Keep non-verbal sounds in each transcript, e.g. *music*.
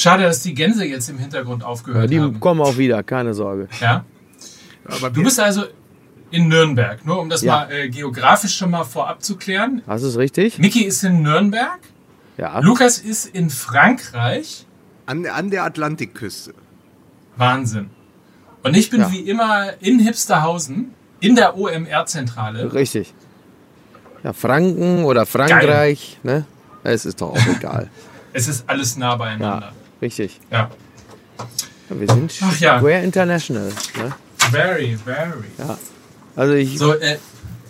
Schade, dass die Gänse jetzt im Hintergrund Ja, aufgehört die haben. kommen auch wieder, keine Sorge. Ja? Aber Du bist also in Nürnberg, nur um das Ja. mal äh, geografisch schon mal vorab zu klären. Hast du es richtig? Niki ist in Nürnberg, Ja. Lukas ist in Frankreich. an, an der Atlantikküste. Wahnsinn. Und ich bin Ja. wie immer in Hipsterhausen, in der OMR-Zentrale. Richtig. Ja, Franken oder Frankreich, ne? Es ist doch auch egal. *laughs* Es ist alles nah beieinander. Ja, richtig. Ja. Ja, wir sind Ach ja. Square International. Ne? Very, very. Also ich So, äh,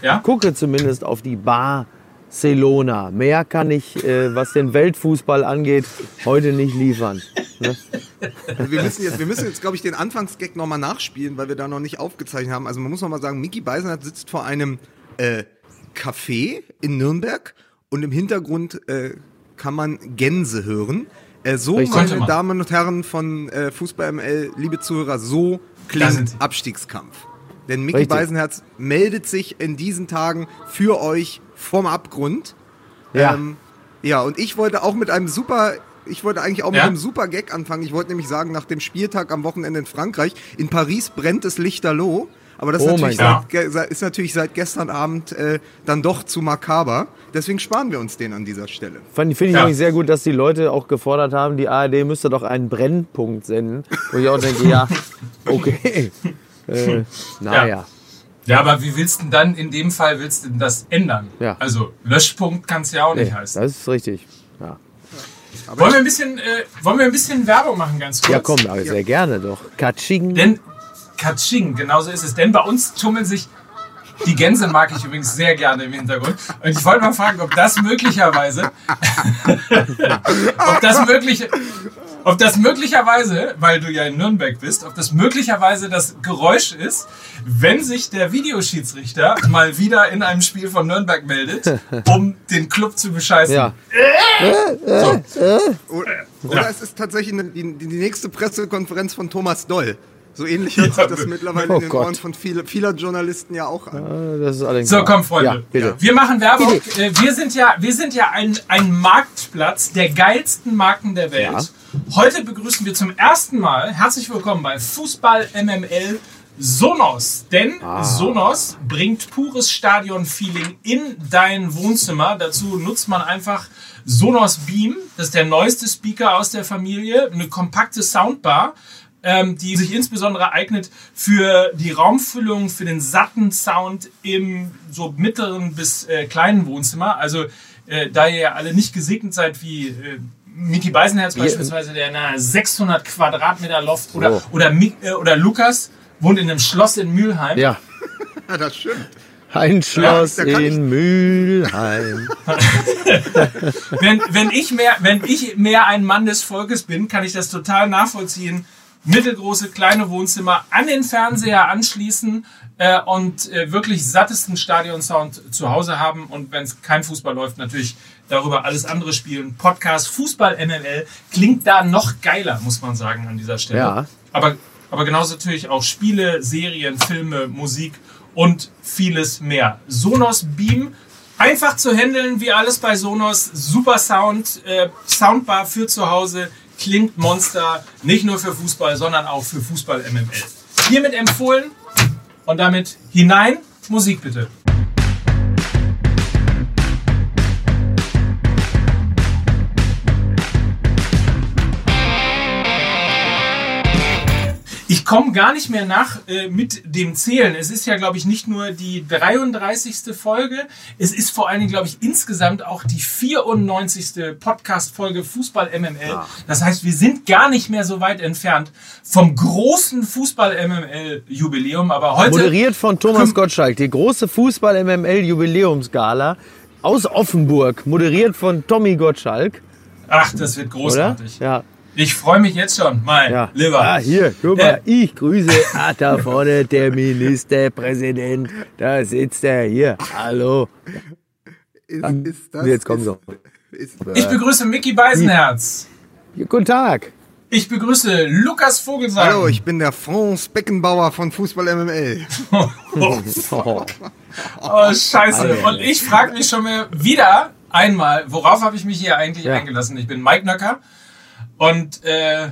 ja? gucke zumindest auf die Barcelona. Mehr kann ich, äh, was den Weltfußball angeht, heute nicht liefern. Ne? Wir müssen jetzt, wir müssen jetzt glaube ich, den Anfangsgag nochmal nachspielen, weil wir da noch nicht aufgezeichnet haben. Also man muss noch mal sagen, Mickey Beisenherz sitzt vor einem äh, Café in Nürnberg und im Hintergrund äh, kann man Gänse hören. Äh, so, meine. Damen und Herren von äh, Fußball ML, liebe Zuhörer, so klingt. Abstiegskampf. Denn Mickey Richtig. Beisenherz meldet sich in diesen Tagen für euch vom Abgrund. Ja. Ähm, ja, und ich wollte auch mit einem super, ich wollte eigentlich auch mit Ja? einem super Gag anfangen. Ich wollte nämlich sagen, nach dem Spieltag am Wochenende in Frankreich, in Paris brennt es lichterloh. Aber das ist, Oh natürlich mein seit, ist natürlich seit gestern Abend äh, dann doch zu makaber. Deswegen sparen wir uns den an dieser Stelle. Finde ich Ja. nämlich sehr gut, dass die Leute auch gefordert haben, die ARD müsste doch einen Brennpunkt senden. Wo ich auch denke, ja, *laughs* okay. Äh, naja. Ja, aber wie willst du denn dann in dem Fall willst du denn das ändern? Ja. Also Löschpunkt kann es ja auch nicht Nee, heißen. das ist richtig. Ja, Wollen wir, ein bisschen, äh, wollen wir ein bisschen Werbung machen, ganz kurz? ja komm, aber sehr gerne doch. Katsching. Denn Katsching, genau so ist es. Denn bei uns tummeln sich. Die Gänse mag ich übrigens sehr gerne im Hintergrund. Und ich wollte mal fragen, ob das möglicherweise. ob das möglich. Ob das möglicherweise, weil du ja in Nürnberg bist, ob das möglicherweise das Geräusch ist, wenn sich der Videoschiedsrichter mal wieder in einem Spiel von Nürnberg meldet, um den Club zu bescheißen. Ja, Oder, oder es ist tatsächlich die nächste Pressekonferenz von Thomas Doll. So ähnlich hört Ja, *laughs* sich das mittlerweile oh in den Gott. Ohren von viele, vieler Journalisten ja auch an. das ist allerdings. So, komm, Freunde. Ja, bitte. Wir machen Werbung. Äh, Wir sind ja, wir sind ja ein, ein Marktplatz der geilsten Marken der Welt. Ja. Heute begrüßen wir zum ersten Mal, herzlich willkommen bei Fußball MML Sonos. Denn Ah. Sonos bringt pures Stadion-Feeling in dein Wohnzimmer. Dazu nutzt man einfach Sonos Beam. Das ist der neueste Speaker aus der Familie. Eine kompakte Soundbar ähm, die sich insbesondere eignet für die Raumfüllung, für den satten Sound im so mittleren bis äh, kleinen Wohnzimmer. Also äh, da ihr ja alle nicht gesegnet seid wie äh, Miki Beisenherz beispielsweise, der in einer 600 Quadratmeter Loft oder, Oh. oder, Mi- äh, oder Lukas wohnt in einem Schloss in Mülheim. Ja, Ja, *laughs* das stimmt. ein Schloss ich- in Mülheim. *laughs* wenn, wenn, ich mehr, wenn ich mehr ein Mann des Volkes bin, kann ich das total nachvollziehen. Mittelgroße, kleine Wohnzimmer an den Fernseher anschließen äh, und äh, wirklich sattesten Stadionsound zu Hause haben. Und wenn es kein Fußball läuft, natürlich darüber alles andere spielen. Podcast Fußball MML klingt da noch geiler, muss man sagen, an dieser Stelle. Ja. Aber, aber genauso natürlich auch Spiele, Serien, Filme, Musik und vieles mehr. Sonos Beam Einfach zu handeln, wie alles bei Sonos. Super Sound, äh, Soundbar für zu Hause, klingt Monster. Nicht nur für Fußball, sondern auch für Fußball MML. Hiermit empfohlen und damit hinein. Musik bitte. Komme gar nicht mehr nach äh, mit dem Zählen. Es ist ja, glaube ich, nicht nur die 33. Folge. Es ist vor allen Dingen, glaube ich, insgesamt auch die 94. Podcast-Folge Fußball MML. Das heißt, wir sind gar nicht mehr so weit entfernt vom großen Fußball MML-Jubiläum. Aber heute. Moderiert von Thomas Gottschalk, die große Fußball-MML-Jubiläumsgala aus Offenburg. Moderiert von Tommy Gottschalk, Ach, das wird oder? großartig. Ja. Ich freue mich jetzt schon. Mein Ja. Lieber. Ah, hier, guck Äh, mal, ich grüße. Ah, da vorne der Ministerpräsident. Da sitzt er hier. Hallo. Ist, Ah, ist das, Jetzt kommen. Ist, Ich begrüße Mickey Beisenherz. Guten Tag. Ich begrüße Lukas Vogelsang. Hallo, ich bin der Franz Beckenbauer von Fußball MML. Oh, *laughs* Oh, oh, scheiße. Ei, ei, Und ich frage mich schon mal wieder einmal, worauf habe ich mich hier eigentlich Ja. eingelassen? Ich bin Mike Nöcker Und äh,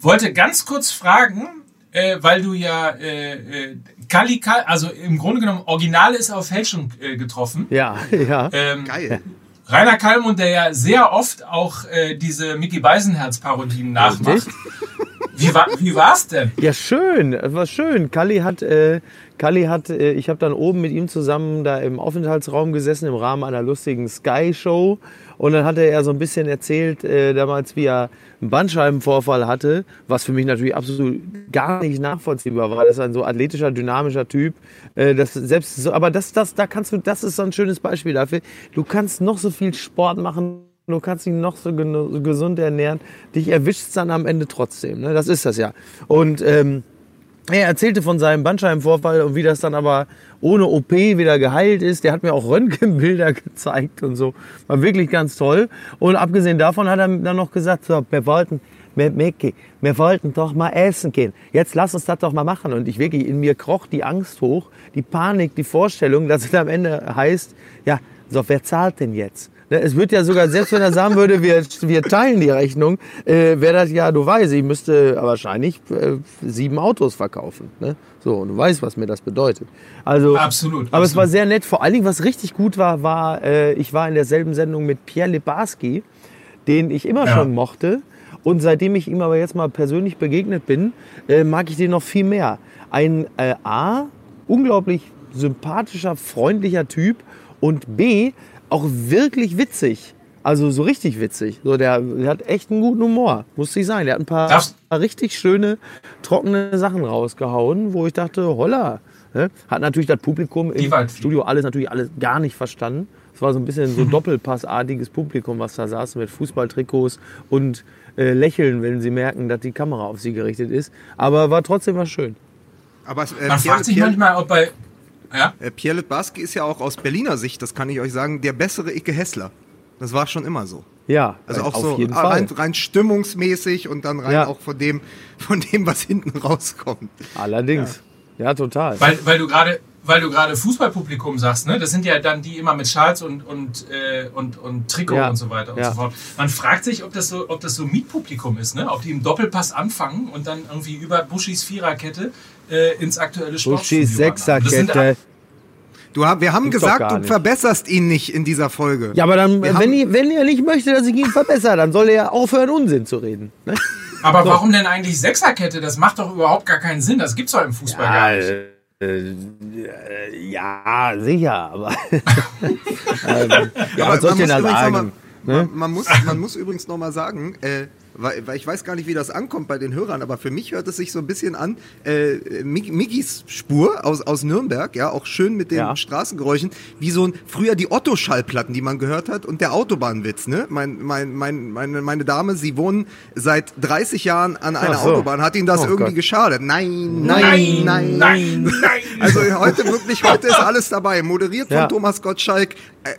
wollte ganz kurz fragen, äh, weil du ja äh, äh, Kali, Kal- also im Grunde genommen Original ist auf Fälschung äh, getroffen. Ja, *laughs* ja. Ähm, Geil. Rainer Kallmund, der ja sehr oft auch äh, diese Mickey Beisenherz-Parodien nachmacht. Wie, war, wie war's denn? Ja, schön. Es war schön. Kalli hat, äh, Kalli hat, äh, ich habe dann oben mit ihm zusammen da im Aufenthaltsraum gesessen im Rahmen einer lustigen Sky Show und dann hatte er so ein bisschen erzählt äh, damals, wie er einen Bandscheibenvorfall hatte, was für mich natürlich absolut gar nicht nachvollziehbar war. Das ist ein so athletischer, dynamischer Typ. Äh, das selbst so, aber das, das, da kannst du, das ist so ein schönes Beispiel dafür. Du kannst noch so viel Sport machen, Du kannst dich noch so gesund ernähren, dich erwischt dann am Ende trotzdem. Ne? Das ist das ja. Und ähm, er erzählte von seinem Bandscheibenvorfall und wie das dann aber ohne OP wieder geheilt ist. Der hat mir auch Röntgenbilder *laughs* gezeigt und so. War wirklich ganz toll. Und abgesehen davon hat er dann noch gesagt, so, wir wollten, wir, Micky, wir wollten doch mal essen gehen. Jetzt lass uns das doch mal machen. Und ich wirklich, in mir kroch die Angst hoch, die Panik, die Vorstellung, dass es am Ende heißt, ja, so, wer zahlt denn jetzt? Ne, Es wird ja sogar, selbst wenn er sagen würde, wir, wir teilen die Rechnung, äh, wäre das ja, du weißt, ich müsste wahrscheinlich äh, sieben Autos verkaufen. Ne? So, und du weißt, was mir das bedeutet. Also, Absolut, Aber es war absolut. sehr nett. Vor allen Dingen, was richtig gut war, war, äh, ich war in derselben Sendung mit Pierre Lebarski, den ich immer Ja. schon mochte. Und seitdem ich ihm aber jetzt mal persönlich begegnet bin, äh, mag ich den noch viel mehr. Ein äh, A, unglaublich sympathischer, freundlicher Typ und B, auch wirklich witzig. Also so richtig witzig. So, der, der hat echt einen guten Humor, muss ich sagen. Der hat ein paar Darfst- richtig schöne, trockene Sachen rausgehauen, wo ich dachte, holla. Ne? Hat natürlich das Publikum im. Studio alles natürlich alles gar nicht verstanden. Es war so ein bisschen so *laughs* doppelpassartiges Publikum, was da saß mit Fußballtrikots und äh, lächeln, wenn sie merken, dass die Kamera auf sie gerichtet ist. Aber war trotzdem was schön. Aber äh, Man fragt sich manchmal, ob bei. Ja? äh, Pierre Litbarski ist ja auch aus Berliner Sicht, das kann ich euch sagen, der bessere Icke Hessler. Das war schon immer so. Ja, Also auch auf so jeden rein, Fall. rein stimmungsmäßig und dann rein Ja. auch von dem, von dem, was hinten rauskommt. Allerdings. Ja, total. Weil, weil du gerade weil du gerade Fußballpublikum sagst, ne? Das sind ja dann die immer mit Schals und und äh, und, und Trikot Ja. und so weiter und Ja. so fort. Man fragt sich, ob das so ob das so Mietpublikum ist, ne? Ob die im Doppelpass anfangen und dann irgendwie über Buschis Viererkette äh, ins aktuelle Sportstudio Buschis Sechserkette. Du, hab- wir haben Gibt's gesagt, du nicht. verbesserst ihn nicht in dieser Folge. Ja, aber dann, wenn, haben- ihr, wenn er nicht möchte, dass ich ihn verbessere, dann soll er ja aufhören, Unsinn zu reden. Ne? Aber warum denn eigentlich Sechserkette? Das macht doch überhaupt gar keinen Sinn. Das gibt's doch im Fußball gar nicht. äh, ja, sicher, aber. *laughs* *laughs* ähm, ja, was soll ich denn da sagen? mal, Ne? man, man, muss, man muss übrigens noch mal sagen, äh, weil, weil ich weiß gar nicht, wie das ankommt bei den Hörern, aber für mich hört es sich so ein bisschen an, äh, Mikis Spur aus, aus Nürnberg, ja, auch schön mit den Ja. Straßengeräuschen, wie so ein, früher die Otto-Schallplatten, die man gehört hat und der Autobahnwitz, ne? Mein, mein, mein, meine, meine Dame, sie wohnen seit 30 Jahren an einer so. Autobahn, hat ihnen das Oh irgendwie Gott. geschadet? Nein, nein, nein, nein, nein. also heute wirklich, heute ist alles dabei. Moderiert von Ja. Thomas Gottschalk.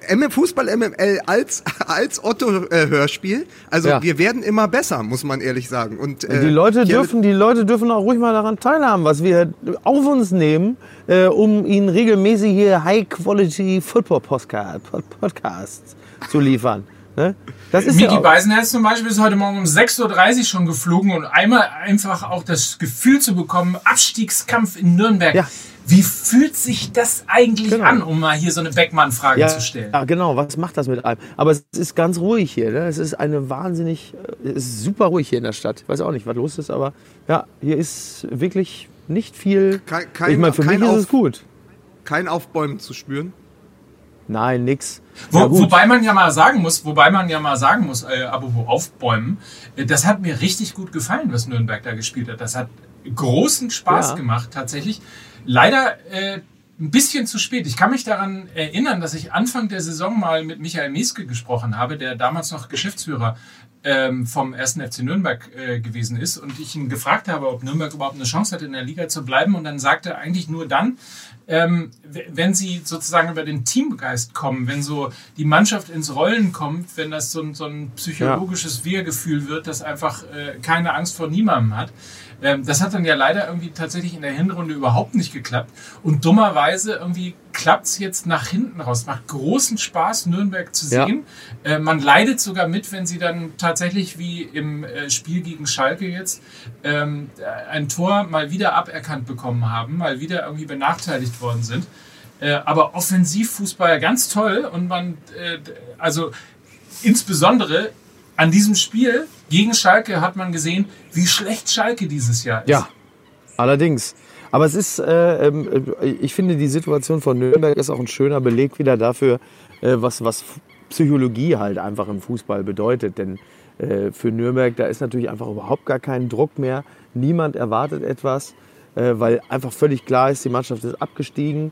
Äh, MM Fußball MML als, als Otto-Hörspiel. Also Ja. wir werden immer besser, muss man ehrlich sagen. Und, äh, Die Leute, dürfen, die Leute dürfen auch ruhig mal daran teilhaben, was wir auf uns nehmen, äh, um ihnen regelmäßig hier High-Quality Football Podcast, Podcasts zu liefern. Ne? Das ist ja Miki auch, Beisenherz zum Beispiel ist heute Morgen um 6.30 Uhr schon geflogen und einmal einfach auch das Gefühl zu bekommen, Abstiegskampf in Nürnberg. Ja. Wie fühlt sich das eigentlich Genau. an, um mal hier so eine Beckmann-Frage ja, zu stellen? ja, genau. Was macht das mit einem? Aber es ist ganz ruhig hier. Ne? Es ist eine wahnsinnig, äh, es ist super ruhig hier in der Stadt. Ich weiß auch nicht, was los ist, aber ja, hier ist wirklich nicht viel. Kein- kein- ich meine, für mich ist Auf- es gut. kein Aufbäumen zu spüren. Nein, nix. Wo, Ja, wobei man ja mal sagen muss, wobei man ja mal sagen muss, äh, apropos aufbäumen, äh, das hat mir richtig gut gefallen, was Nürnberg da gespielt hat. Das hat großen Spaß Ja. gemacht, tatsächlich. Leider äh, ein bisschen zu spät. Ich kann mich daran erinnern, dass ich Anfang der Saison mal mit Michael Meske gesprochen habe, der damals noch Geschäftsführer ähm, vom 1. FC Nürnberg äh, gewesen ist und ich ihn gefragt habe, ob Nürnberg überhaupt eine Chance hat, in der Liga zu bleiben. Und dann sagte er eigentlich nur dann, ähm, wenn sie sozusagen über den Teamgeist kommen, wenn so die Mannschaft ins Rollen kommt, wenn das so ein, so ein psychologisches Wir-Gefühl wird, das einfach äh, keine Angst vor niemandem hat. Ähm, das hat dann ja leider irgendwie tatsächlich in der Hinrunde überhaupt nicht geklappt. Und dummerweise irgendwie klappt's jetzt nach hinten raus. Macht großen Spaß, Nürnberg zu Ja. sehen. Äh, man leidet sogar mit, wenn sie dann tatsächlich wie im äh, Spiel gegen Schalke jetzt ähm, ein Tor mal wieder aberkannt bekommen haben, mal wieder irgendwie benachteiligt worden sind. Äh, aber Offensivfußball ganz toll und man, äh, also insbesondere an diesem Spiel gegen Schalke hat man gesehen, wie schlecht Schalke dieses Jahr ist. Ja, allerdings. Aber es ist, äh, ähm, äh, ich finde, die Situation von Nürnberg ist auch ein schöner Beleg wieder dafür, äh, was, was Psychologie halt einfach im Fußball bedeutet. Denn äh, für Nürnberg, da ist natürlich einfach überhaupt gar kein Druck mehr. Niemand erwartet etwas, äh, weil einfach völlig klar ist, die Mannschaft ist abgestiegen.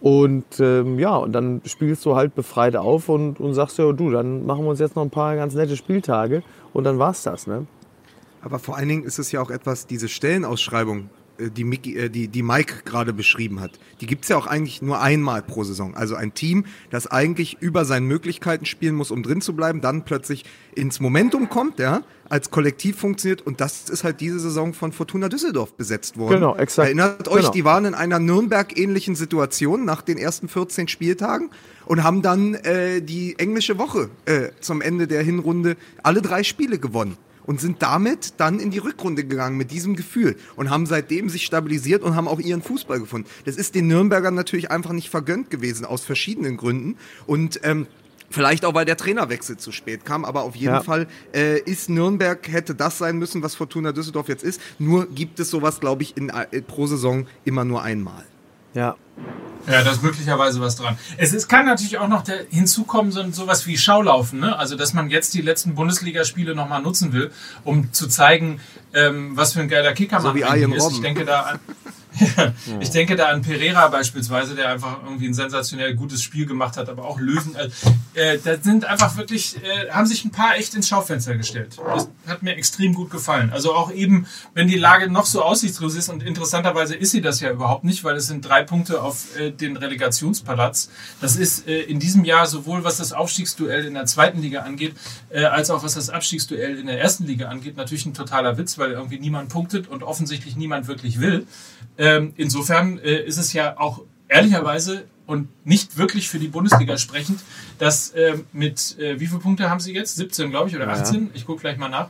Und ähm, ja, und dann spielst du halt befreit auf und, und sagst ja, du, dann machen wir uns jetzt noch ein paar ganz nette Spieltage und dann war's das, ne? Aber vor allen Dingen ist es ja auch etwas, diese Stellenausschreibung, die, Mickey, äh, die, die Mike gerade beschrieben hat, die gibt's ja auch eigentlich nur einmal pro Saison. Also ein Team, das eigentlich über seinen Möglichkeiten spielen muss, um drin zu bleiben, dann plötzlich ins Momentum kommt, ja, als Kollektiv funktioniert und das ist halt diese Saison von Fortuna Düsseldorf besetzt worden. Genau, exakt. Erinnert euch, Genau. die waren in einer Nürnberg-ähnlichen Situation nach den ersten 14 Spieltagen und haben dann äh, die englische Woche äh, zum Ende der Hinrunde alle drei Spiele gewonnen und sind damit dann in die Rückrunde gegangen mit diesem Gefühl und haben seitdem sich stabilisiert und haben auch ihren Fußball gefunden. Das ist den Nürnbergern natürlich einfach nicht vergönnt gewesen aus verschiedenen Gründen und ähm, Vielleicht auch, weil der Trainerwechsel zu spät kam, aber auf jeden Ja. Fall äh, ist Nürnberg, hätte das sein müssen, was Fortuna Düsseldorf jetzt ist. Nur gibt es sowas, glaube ich, in, äh, pro Saison immer nur einmal. Ja. Ja, da ist möglicherweise was dran. Es ist, kann natürlich auch noch der, hinzukommen, so sowas wie Schaulaufen. Ne? Also, dass man jetzt die letzten Bundesligaspiele nochmal nutzen will, um zu zeigen, ähm, was für ein geiler Kicker So man wie ist. Robben. Ich denke da an. *laughs* ich denke da an Pereira beispielsweise, der einfach irgendwie ein sensationell gutes Spiel gemacht hat, aber auch Löwen. Äh, äh, da sind einfach wirklich, äh, haben sich ein paar echt ins Schaufenster gestellt. Das hat mir extrem gut gefallen. Also auch eben, wenn die Lage noch so aussichtslos ist und interessanterweise ist sie das ja überhaupt nicht, weil es sind drei Punkte auf äh, den Relegationspalast. Das ist äh, in diesem Jahr sowohl was das Aufstiegsduell in der zweiten Liga angeht, äh, als auch was das Abstiegsduell in der ersten Liga angeht, natürlich ein totaler Witz, weil irgendwie niemand punktet und offensichtlich niemand wirklich will. Ähm, insofern äh, ist es ja auch ehrlicherweise und nicht wirklich für die Bundesliga sprechend, dass äh, mit, äh, wie viele Punkte haben sie jetzt? 17, glaube ich, oder 18? Ich gucke gleich mal nach.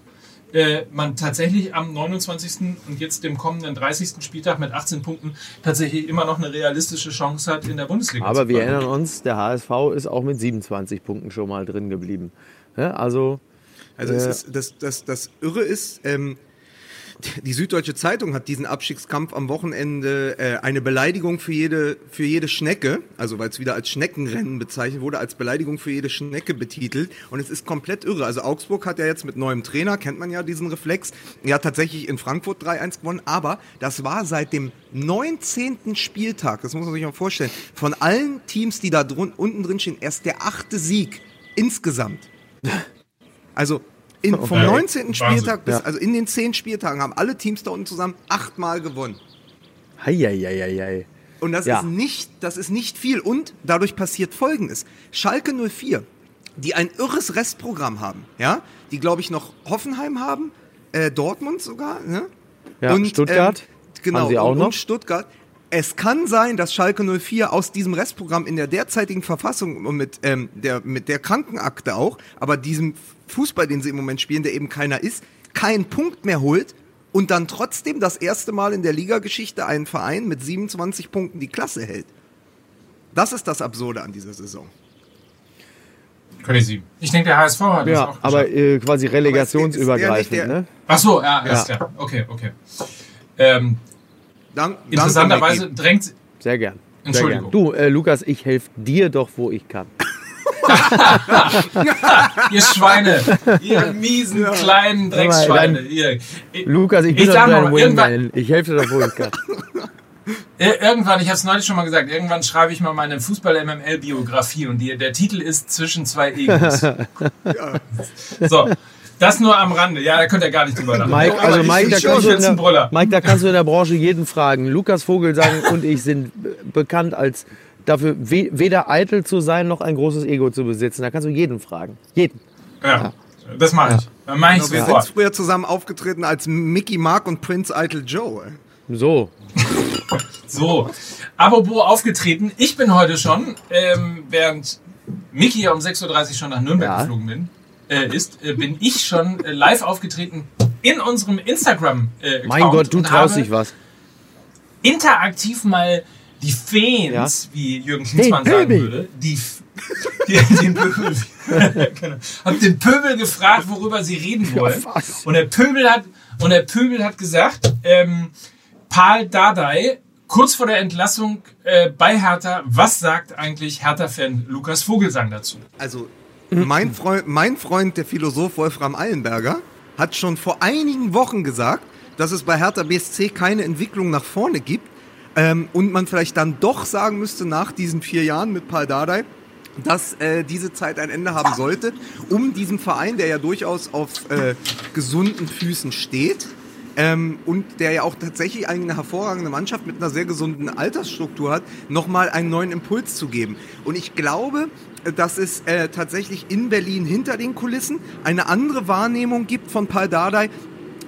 Äh, man tatsächlich am 29. und jetzt dem kommenden 30. Spieltag mit 18 Punkten tatsächlich immer noch eine realistische Chance hat, in der Bundesliga Aber zu wir erinnern uns, der HSV ist auch mit 27 Punkten schon mal drin geblieben. Ja, also, Also Äh. ist, das, das, das Irre ist, ähm, die Süddeutsche Zeitung hat diesen Abstiegskampf am Wochenende äh, eine Beleidigung für jede, für jede Schnecke, also weil es wieder als Schneckenrennen bezeichnet wurde, als Beleidigung für jede Schnecke betitelt. Und es ist komplett irre. Also Augsburg hat ja jetzt mit neuem Trainer, kennt man ja diesen Reflex, ja tatsächlich in Frankfurt 3-1 gewonnen, aber das war seit dem 19. Spieltag, das muss man sich mal vorstellen, von allen Teams, die da drun unten drin stehen, erst der achte Sieg insgesamt. Also in, *laughs* vom Okay. 19. Spieltag bis, Ja. also in den 10 Spieltagen haben alle Teams da unten zusammen achtmal gewonnen. heieieiei. Und das Ja. ist nicht, das ist nicht viel. Und dadurch passiert Folgendes. Schalke 04, die ein irres Restprogramm haben, ja, die glaube ich noch Hoffenheim haben, äh, Dortmund sogar, ne? Ja, Stuttgart ähm, genau, haben sie auch und, noch. und Stuttgart. Es kann sein, dass Schalke 04 aus diesem Restprogramm in der derzeitigen Verfassung und mit, ähm, der, mit der Krankenakte auch, aber diesem Fußball, den sie im Moment spielen, der eben keiner ist, keinen Punkt mehr holt und dann trotzdem das erste Mal in der Ligageschichte einen Verein mit 27 Punkten die Klasse hält. Das ist das Absurde an dieser Saison. Crazy. Ich denke, der HSV hat das Ja, auch aber äh, quasi relegationsübergreifend, ne? Ach so, ja, ist ja. Okay, okay. Ähm, Dank, interessanterweise danke, drängt, Sehr gern. Sehr Entschuldigung. gern. Du, äh, Lukas, ich helfe dir doch, wo ich kann. *laughs* ihr Schweine, ihr miesen kleinen Drecksschweine. Ihr, Lukas, ich bin Ich doch dein Wingman. Ich helfe dir doch, wo ich kann. *laughs* Ir- Irgendwann, ich habe es neulich schon mal gesagt, irgendwann schreibe ich mal meine Fußball-MML-Biografie und die, der Titel ist Zwischen zwei Egos. *laughs* So, das nur am Rande. Ja, da könnt ihr gar nicht drüber lachen. Mike, also Mike, da kannst du der. Mike, da kannst du in der Branche jeden fragen. Lukas Vogelsang *laughs* und ich sind be- bekannt als dafür, we weder eitel zu sein noch ein großes Ego zu besitzen. Da kannst du jeden fragen. Jeden. Ja, das mache ich. Dann mache ich Wir sind früher zusammen aufgetreten als Mickey Mark und Prince Eitel Joe. So. *laughs* So, apropos aufgetreten, ich bin heute schon, ähm, während ja um 6.30 Uhr schon nach Nürnberg Ja. geflogen bin, äh, ist, äh, bin ich schon äh, live aufgetreten in unserem Instagram. Äh, Mein Account Gott, du und traust dich was. interaktiv mal die Fans, wie Jürgen Klinsmann Den sagen Pöbel. würde, die, *laughs* den Pöbel, *laughs* genau, hab den Pöbel gefragt, worüber sie reden wollen. und der Pöbel hat und der Pöbel hat gesagt, ähm, Paul Dardai kurz vor der Entlassung äh, bei Hertha, was sagt eigentlich Hertha-Fan Lukas Vogelsang dazu? Also, mein Freund, mein Freund, der Philosoph Wolfram Eilenberger, hat schon vor einigen Wochen gesagt, dass es bei Hertha BSC keine Entwicklung nach vorne gibt. Ähm, und man vielleicht dann doch sagen müsste, nach diesen vier Jahren mit Paul Dardai, dass äh, diese Zeit ein Ende haben sollte, um diesem Verein, der ja durchaus auf äh, gesunden Füßen steht, ähm, und der ja auch tatsächlich eine hervorragende Mannschaft mit einer sehr gesunden Altersstruktur hat, nochmal einen neuen Impuls zu geben. Und ich glaube, dass es äh, tatsächlich in Berlin hinter den Kulissen eine andere Wahrnehmung gibt von Paul Dardai,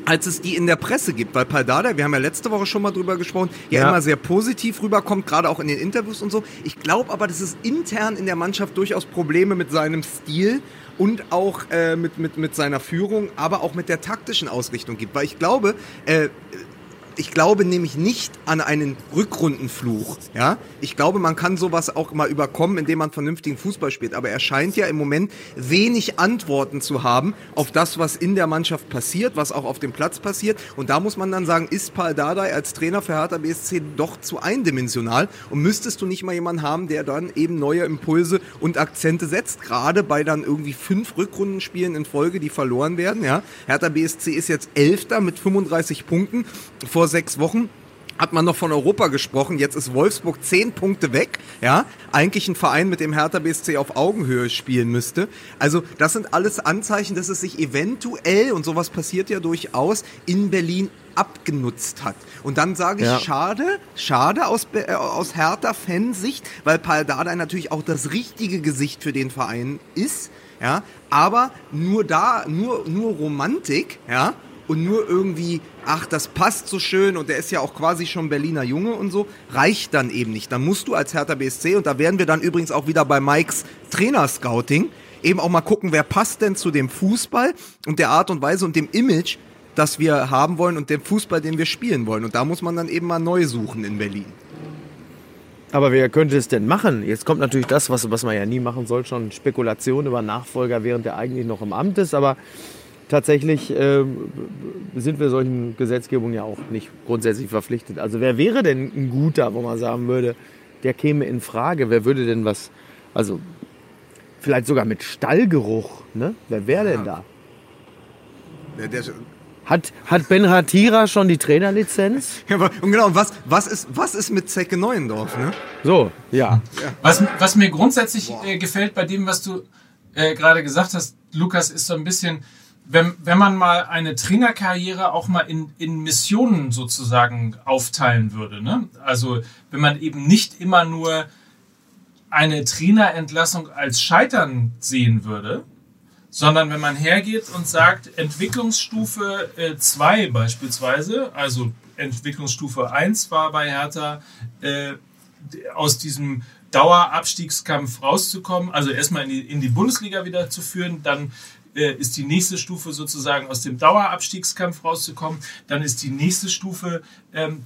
als es die in der Presse gibt. Weil Paul Dardai, wir haben ja letzte Woche schon mal drüber gesprochen, ja, Ja. immer sehr positiv rüberkommt, gerade auch in den Interviews und so. Ich glaube aber, dass es intern in der Mannschaft durchaus Probleme mit seinem Stil und auch äh, mit, mit, mit seiner Führung, aber auch mit der taktischen Ausrichtung gibt. Weil ich glaube, äh, ich glaube nämlich nicht an einen Rückrundenfluch. Ja? Ich glaube, man kann sowas auch mal überkommen, indem man vernünftigen Fußball spielt. Aber er scheint ja im Moment wenig Antworten zu haben auf das, was in der Mannschaft passiert, was auch auf dem Platz passiert. Und da muss man dann sagen, ist Paul Dardai als Trainer für Hertha BSC doch zu eindimensional? Und müsstest du nicht mal jemanden haben, der dann eben neue Impulse und Akzente setzt? Gerade bei dann irgendwie fünf Rückrundenspielen in Folge, die verloren werden. Ja? Hertha BSC ist jetzt Elfter mit 35 Punkten vor sechs Wochen hat man noch von Europa gesprochen. Jetzt ist Wolfsburg zehn Punkte weg. Ja, eigentlich ein Verein, mit dem Hertha BSC auf Augenhöhe spielen müsste. Also das sind alles Anzeichen, dass es sich eventuell und sowas passiert ja durchaus in Berlin abgenutzt hat. Und dann sage ich, Ja. schade, schade aus, äh, aus Hertha-Fansicht, weil Paul Dardai natürlich auch das richtige Gesicht für den Verein ist. Ja, aber nur da, nur, nur Romantik, ja, und nur irgendwie, ach, das passt so schön und der ist ja auch quasi schon Berliner Junge und so, reicht dann eben nicht. Dann musst du als Hertha BSC, und da wären wir dann übrigens auch wieder bei Mikes Trainerscouting, eben auch mal gucken, wer passt denn zu dem Fußball und der Art und Weise und dem Image, das wir haben wollen und dem Fußball, den wir spielen wollen. Und da muss man dann eben mal neu suchen in Berlin. Aber wer könnte es denn machen? Jetzt kommt natürlich das, was, was man ja nie machen soll, schon Spekulation über Nachfolger, während er eigentlich noch im Amt ist. Aber tatsächlich ähm, sind wir solchen Gesetzgebungen ja auch nicht grundsätzlich verpflichtet. Also wer wäre denn ein guter, wo man sagen würde, der käme in Frage? Wer würde denn was, also vielleicht sogar mit Stallgeruch, ne? Wer wäre denn da? Der, der, Hat, hat Ben Hatira schon die Trainerlizenz? *laughs* ja, aber- und genau, und was, was, ist, was ist mit Zecke Neuendorf? Ne? So, ja. Was, was mir grundsätzlich äh, gefällt bei dem, was du äh, gerade gesagt hast, Lukas, ist so ein bisschen, wenn, wenn man mal eine Trainerkarriere auch mal in, in Missionen sozusagen aufteilen würde. Ne? Also wenn man eben nicht immer nur eine Trainerentlassung als Scheitern sehen würde, sondern wenn man hergeht und sagt, Entwicklungsstufe 2 beispielsweise, also Entwicklungsstufe 1 war bei Hertha äh, aus diesem Dauerabstiegskampf rauszukommen, also erstmal in die, in die Bundesliga wieder zu führen, dann äh, ist die nächste Stufe sozusagen aus dem Dauerabstiegskampf rauszukommen, dann ist die nächste Stufe ähm,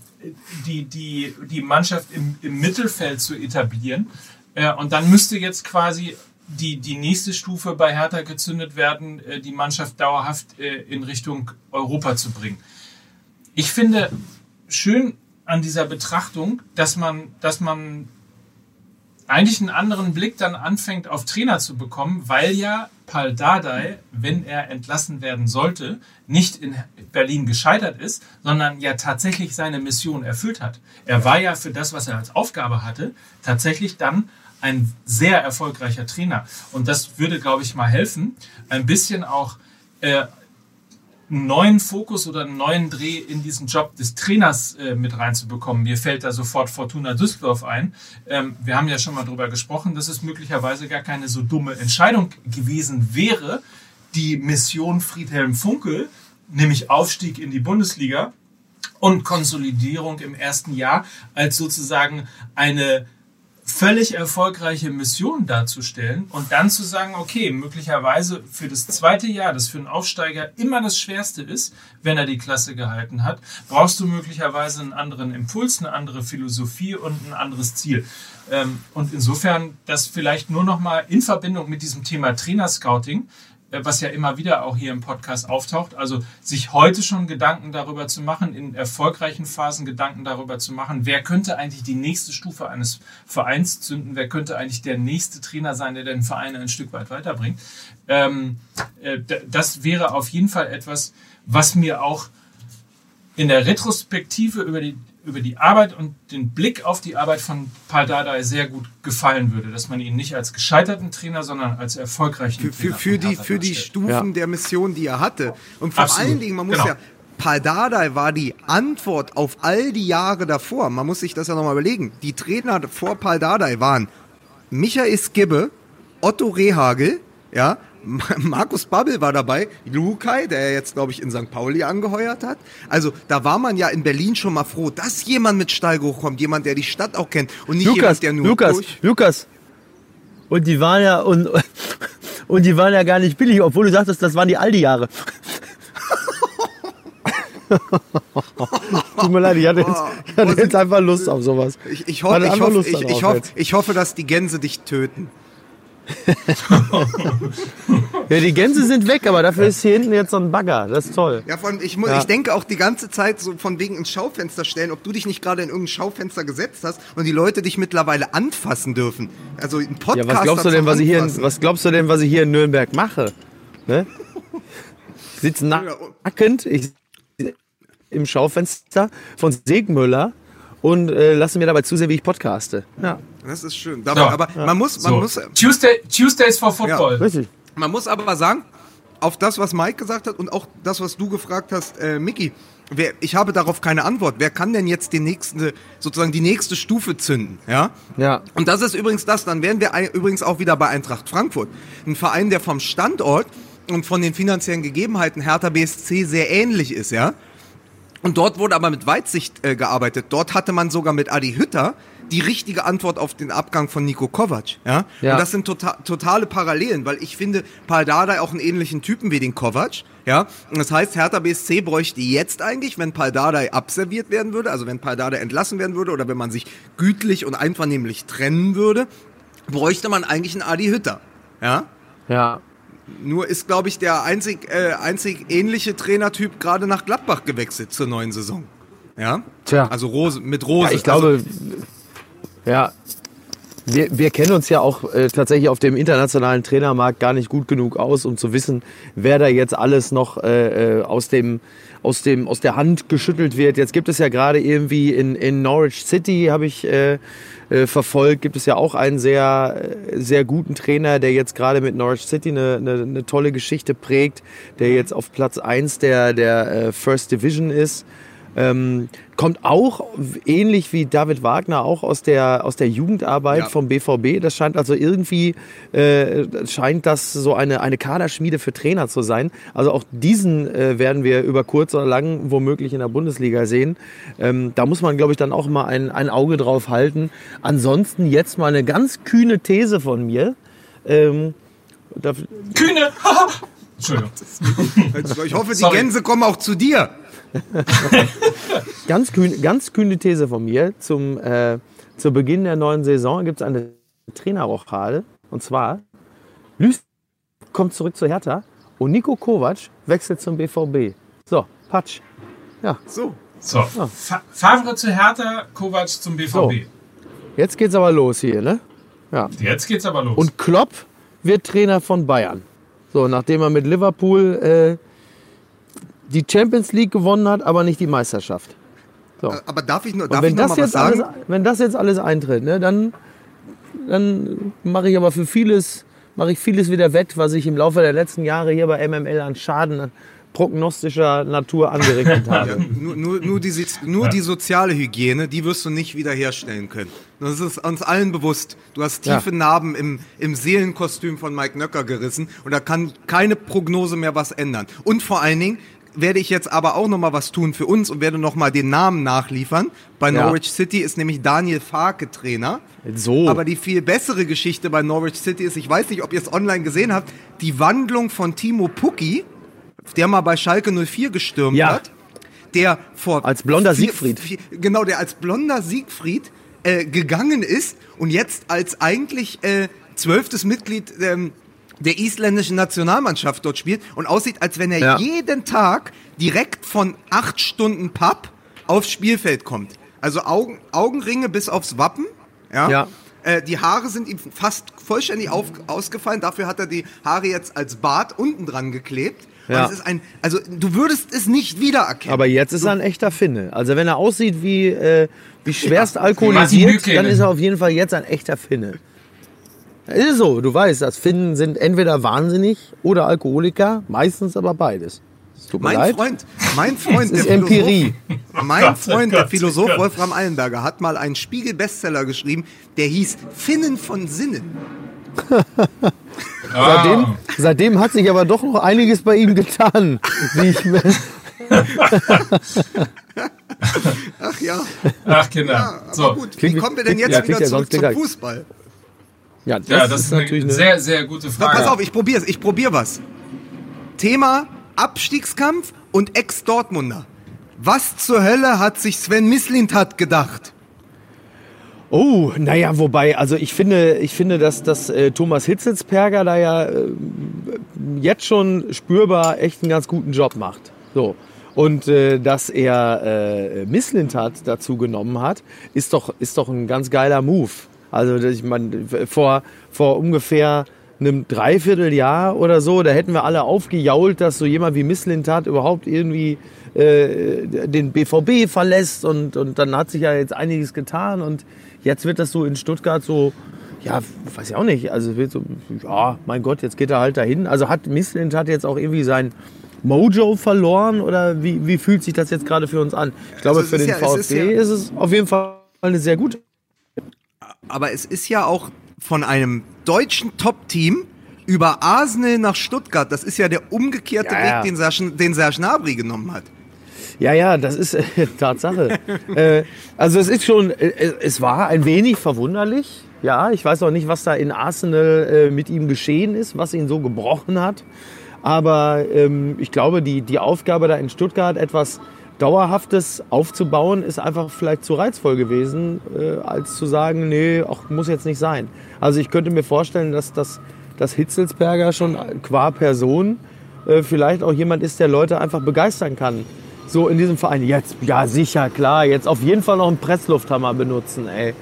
die, die, die Mannschaft im, im Mittelfeld zu etablieren äh, und dann müsste jetzt quasi die, die nächste Stufe bei Hertha gezündet werden, äh, die Mannschaft dauerhaft äh, in Richtung Europa zu bringen. Ich finde schön an dieser Betrachtung, dass man, dass man eigentlich einen anderen Blick dann anfängt auf Trainer zu bekommen, weil ja Paul Dardai, wenn er entlassen werden sollte, nicht in Berlin gescheitert ist, sondern ja tatsächlich seine Mission erfüllt hat. Er war ja für das, was er als Aufgabe hatte, tatsächlich dann ein sehr erfolgreicher Trainer. Und das würde, glaube ich, mal helfen, ein bisschen auch äh, einen neuen Fokus oder einen neuen Dreh in diesen Job des Trainers äh, mit reinzubekommen. Mir fällt da sofort Fortuna Düsseldorf ein. Ähm, wir haben ja schon mal drüber gesprochen, dass es möglicherweise gar keine so dumme Entscheidung gewesen wäre, die Mission Friedhelm Funkel, nämlich Aufstieg in die Bundesliga, und Konsolidierung im ersten Jahr als sozusagen eine völlig erfolgreiche Mission darzustellen und dann zu sagen, okay, möglicherweise für das zweite Jahr, das für einen Aufsteiger immer das Schwerste ist, wenn er die Klasse gehalten hat, brauchst du möglicherweise einen anderen Impuls, eine andere Philosophie und ein anderes Ziel. Ähm, und insofern das vielleicht nur noch mal in Verbindung mit diesem Thema Trainerscouting, was ja immer wieder auch hier im Podcast auftaucht. Also sich heute schon Gedanken darüber zu machen, in erfolgreichen Phasen Gedanken darüber zu machen, wer könnte eigentlich die nächste Stufe eines Vereins zünden, wer könnte eigentlich der nächste Trainer sein, der den Verein ein Stück weit weiterbringt. Ähm, äh, das wäre auf jeden Fall etwas, was mir auch in der Retrospektive über die über die Arbeit und den Blick auf die Arbeit von Paul Dardai sehr gut gefallen würde, dass man ihn nicht als gescheiterten Trainer, sondern als erfolgreichen für, Trainer für, für die für die Stufen ja. der Mission, die er hatte und vor Absolut. allen Dingen, man muss Genau. ja Paul Dardai war die Antwort auf all die Jahre davor. Man muss sich das ja nochmal überlegen. Die Trainer vor Paul Dardai waren Michael Skibbe, Otto Rehagel, ja, Markus Babbel war dabei, Lukai, der jetzt, glaube ich, in St. Pauli angeheuert hat. Also da war man ja in Berlin schon mal froh, dass jemand mit Stallgeruch kommt, jemand, der die Stadt auch kennt und nicht Lukas, jemand, der nur Lukas, durch... Lukas. Und die waren ja und, *laughs* und die waren ja gar nicht billig, obwohl du sagtest, das waren die Aldi-Jahre. *laughs* Tut mir leid, ich hatte jetzt, *laughs* ich hatte jetzt einfach Lust auf sowas. Ich, ich, hoffe, ich, hoffe, ich, hoffe, ich hoffe, dass die Gänse dich töten. *laughs* Ja, die Gänse sind weg, aber dafür ist hier hinten jetzt so ein Bagger. Das ist toll. Ja, von, ich, Ja. ich denke auch die ganze Zeit so von wegen ins Schaufenster stellen, ob du dich nicht gerade in irgendein Schaufenster gesetzt hast und die Leute dich mittlerweile anfassen dürfen. Also ein Podcast. Ja, was glaubst du denn, was ich hier, in, was glaubst du denn, was ich hier in Nürnberg mache? Ne? Ich sitze *laughs* nackend ich im Schaufenster von Segmüller und äh, lasse mir dabei zusehen, wie ich podcaste. Ja, Das ist schön. Aber, Ja. aber man muss, man So. muss, Tuesday, Tuesdays for Football. richtig. man muss aber sagen, auf das, was Mike gesagt hat und auch das, was du gefragt hast, äh, Mickey, wer, ich habe darauf keine Antwort. Wer kann denn jetzt die nächste, sozusagen die nächste Stufe zünden? Ja. Ja. Und das ist übrigens das, dann wären wir ein- übrigens auch wieder bei Eintracht Frankfurt. Ein Verein, der vom Standort und von den finanziellen Gegebenheiten Hertha BSC sehr ähnlich ist, ja. Und dort wurde aber mit Weitsicht äh, gearbeitet. Dort hatte man sogar mit Adi Hütter die richtige Antwort auf den Abgang von Nico Kovac. Ja? Ja. Und das sind tota totale Parallelen, weil ich finde Paul Dardai auch einen ähnlichen Typen wie den Kovac. Ja? Und das heißt, Hertha BSC bräuchte jetzt eigentlich, wenn Paul Dardai abserviert werden würde, also wenn Paul Dardai entlassen werden würde oder wenn man sich gütlich und einvernehmlich trennen würde, bräuchte man eigentlich einen Adi Hütter. Ja? Ja. Nur ist, glaube ich, der einzig, äh, einzig ähnliche Trainertyp gerade nach Gladbach gewechselt zur neuen Saison. Ja? Tja. Also Rose, mit Rose. Ja, ich glaube, ja, wir, wir kennen uns ja auch äh, tatsächlich auf dem internationalen Trainermarkt gar nicht gut genug aus, um zu wissen, wer da jetzt alles noch äh, äh, aus, dem, aus, dem, aus der Hand geschüttelt wird. Jetzt gibt es ja gerade irgendwie in, in Norwich City, habe ich äh, äh, verfolgt, gibt es ja auch einen sehr, äh, sehr guten Trainer, der jetzt gerade mit Norwich City eine, eine, eine tolle Geschichte prägt, der jetzt auf Platz 1 der, der äh, First Division ist. Ähm, kommt auch ähnlich wie David Wagner auch aus der aus der Jugendarbeit Ja. vom BVB. Das scheint also irgendwie äh, scheint das so eine eine Kaderschmiede für Trainer zu sein. Also auch diesen äh, werden wir über kurz oder lang womöglich in der Bundesliga sehen. Ähm, da muss man glaube ich dann auch mal ein, ein Auge drauf halten. Ansonsten jetzt mal eine ganz kühne These von mir. Ähm, da, Kühne! *laughs* Entschuldigung. ich hoffe, die Sorry. Gänse kommen auch zu dir. *laughs* ganz, kühn, ganz kühne These von mir. Zum, äh, zu Beginn der neuen Saison gibt es eine Trainerrochade. Und zwar, Lüß kommt zurück zu Hertha und Nico Kovac wechselt zum BVB. So, Patsch. Ja, So. So, Fa Favre zu Hertha, Kovac zum BVB. So. jetzt geht's aber los hier, ne? Ja. Jetzt geht's aber los. Und Klopp wird Trainer von Bayern. So, nachdem er mit Liverpool äh, die Champions League gewonnen hat, aber nicht die Meisterschaft. So. Aber darf ich nur, darf ich wenn noch das, mal was jetzt alles, sagen? wenn das jetzt alles eintritt, ne, dann, dann mache ich aber für vieles, mache ich vieles wieder wett, was ich im Laufe der letzten Jahre hier bei MML an Schaden prognostischer Natur angerichtet *laughs* habe. Nur, nur, nur, die, nur die soziale Hygiene, die wirst du nicht wiederherstellen können. Das ist uns allen bewusst. Du hast Ja. tiefe Narben im, im Seelenkostüm von Mike Nöcker gerissen und da kann keine Prognose mehr was ändern. Und vor allen Dingen, werde ich jetzt aber auch noch mal was tun für uns und werde noch mal den Namen nachliefern. Bei Ja. Norwich City ist nämlich Daniel Farke Trainer. So. Aber die viel bessere Geschichte bei Norwich City ist, ich weiß nicht, ob ihr es online gesehen habt, die Wandlung von Timo Pukki, der mal bei Schalke 04 gestürmt Ja. hat, der vor Als blonder vier- Siegfried. vier- genau, der als blonder Siegfried äh, gegangen ist und jetzt als eigentlich äh, zwölftes Mitglied ähm, der isländischen Nationalmannschaft dort spielt und aussieht, als wenn er Ja. jeden Tag direkt von acht Stunden Pub aufs Spielfeld kommt. Also Augen, Augenringe bis aufs Wappen. Ja. Ja. Äh, die Haare sind ihm fast vollständig auf, ausgefallen. Dafür hat er die Haare jetzt als Bart unten dran geklebt. Ja. Und es ist ein, also du würdest es nicht wiedererkennen. Aber jetzt ist er ein echter Finne. Also wenn er aussieht wie, äh, wie schwerst alkoholisiert, dann ist er auf jeden Fall jetzt ein echter Finne. Es ist so, du weißt, das Finnen sind entweder wahnsinnig oder Alkoholiker, meistens aber beides. Es Tut mir mein leid. Freund, mein Freund, *laughs* der Empirie. Philosoph, mein Gott, oh Freund, der Gott, Philosoph Gott. Wolfram Eilenberger hat mal einen Spiegel-Bestseller geschrieben, der hieß Finnen von Sinnen. Seitdem, seitdem hat sich aber doch noch einiges bei ihm getan. Wie ich, Ach ja, Ach, Kinder. ja aber so. gut. Wie kommen wir denn jetzt ja, wieder zurück zum. Fußball? Ja, das, Ja, das ist ist natürlich eine sehr, sehr gute Frage. pass auf, ich probier's, ich probier was. Thema Abstiegskampf und Ex-Dortmunder. Was zur Hölle hat sich Sven Mislintat gedacht? Oh, naja, wobei, also ich finde, ich finde, dass, dass äh, Thomas Hitzelsperger da ja äh, jetzt schon spürbar echt einen ganz guten Job macht. So. Und äh, dass er äh, Misslintat dazu genommen hat, ist doch, ist doch ein ganz geiler Move. Also ich meine, vor, vor ungefähr einem Dreivierteljahr oder so, da hätten wir alle aufgejault, dass so jemand wie Misslintat überhaupt irgendwie äh, den BVB verlässt und, und dann hat sich ja jetzt einiges getan und jetzt wird das so in Stuttgart so, ja, weiß ich auch nicht, also wird so, ja, mein Gott, jetzt geht er halt dahin. Also hat Misslintat jetzt auch irgendwie sein Mojo verloren oder wie, wie fühlt sich das jetzt gerade für uns an? Ich glaube, Also es für den ja- es ist VfB ja- ist es auf jeden Fall eine sehr gute Aber es ist ja auch von einem deutschen Top-Team über Arsenal nach Stuttgart. Das ist ja der umgekehrte Ja, ja. Weg, den Serge, den Serge Gnabry genommen hat. Ja, ja, das ist äh, *laughs* Tatsache. äh, also es ist schon, äh, es war ein wenig verwunderlich. Ja, ich weiß auch nicht, was da in Arsenal äh, mit ihm geschehen ist, was ihn so gebrochen hat. Aber ähm, ich glaube, die, die Aufgabe da in Stuttgart etwas Dauerhaftes aufzubauen, ist einfach vielleicht zu reizvoll gewesen, äh, als zu sagen, nee, ach, muss jetzt nicht sein. Also ich könnte mir vorstellen, dass das dass Hitzelsberger schon qua Person äh, vielleicht auch jemand ist, der Leute einfach begeistern kann. So in diesem Verein. Jetzt, ja sicher, klar, jetzt auf jeden Fall noch einen Presslufthammer benutzen, ey.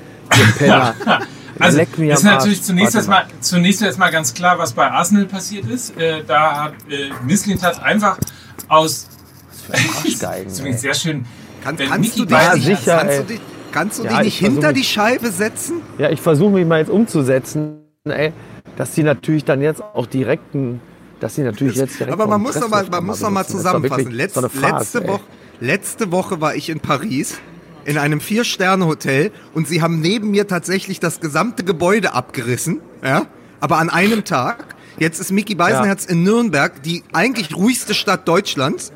*laughs* Also, ist natürlich zunächst erstmal, zunächst erstmal ganz klar, was bei Arsenal passiert ist. Äh, da hat äh, Mislintat einfach aus. Arschgeigen, das ist sehr schön. Kann, kannst, du dich, Ja, nicht- sicher, kannst, du dich, kannst du Ja, dich nicht hinter mich- die Scheibe setzen? Ja, ich versuche mich mal jetzt umzusetzen, ey, dass die natürlich dann jetzt auch direkten, dass die natürlich jetzt direkt Aber man einen muss noch mal, man muss noch mal doch zusammenfassen. Letz, so Farce, letzte. Woche, letzte Woche war ich in Paris in einem Vier-Sterne-Hotel und sie haben neben mir tatsächlich das gesamte Gebäude abgerissen. Ja? Aber an einem Tag. Jetzt ist Mickey Beisenherz in Nürnberg, die eigentlich ruhigste Stadt Deutschlands.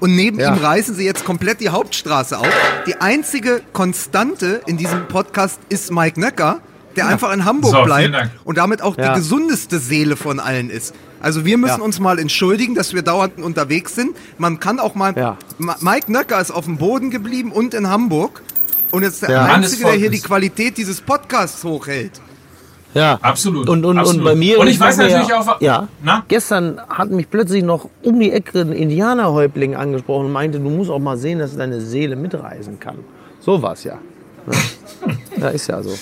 Und neben Ja. ihm reißen sie jetzt komplett die Hauptstraße auf. Die einzige Konstante in diesem Podcast ist Mike Nöcker, der einfach in Hamburg So, bleibt und damit auch Ja. die gesundeste Seele von allen ist. Also wir müssen Ja. uns mal entschuldigen, dass wir dauernd unterwegs sind. Man kann auch mal. Ja. Ma- Mike Nöcker ist auf dem Boden geblieben und in Hamburg. Und ist der Ja. Einzige, der hier die Qualität dieses Podcasts hochhält. Ja, Absolut, Und, und, absolut. und bei mir. Und ich weiß natürlich auch- Ja. Na? Gestern hat mich plötzlich noch um die Ecke ein Indianerhäuptling angesprochen und meinte, du musst auch mal sehen, dass deine Seele mitreisen kann. So war's ja. Ja, ja ist ja so.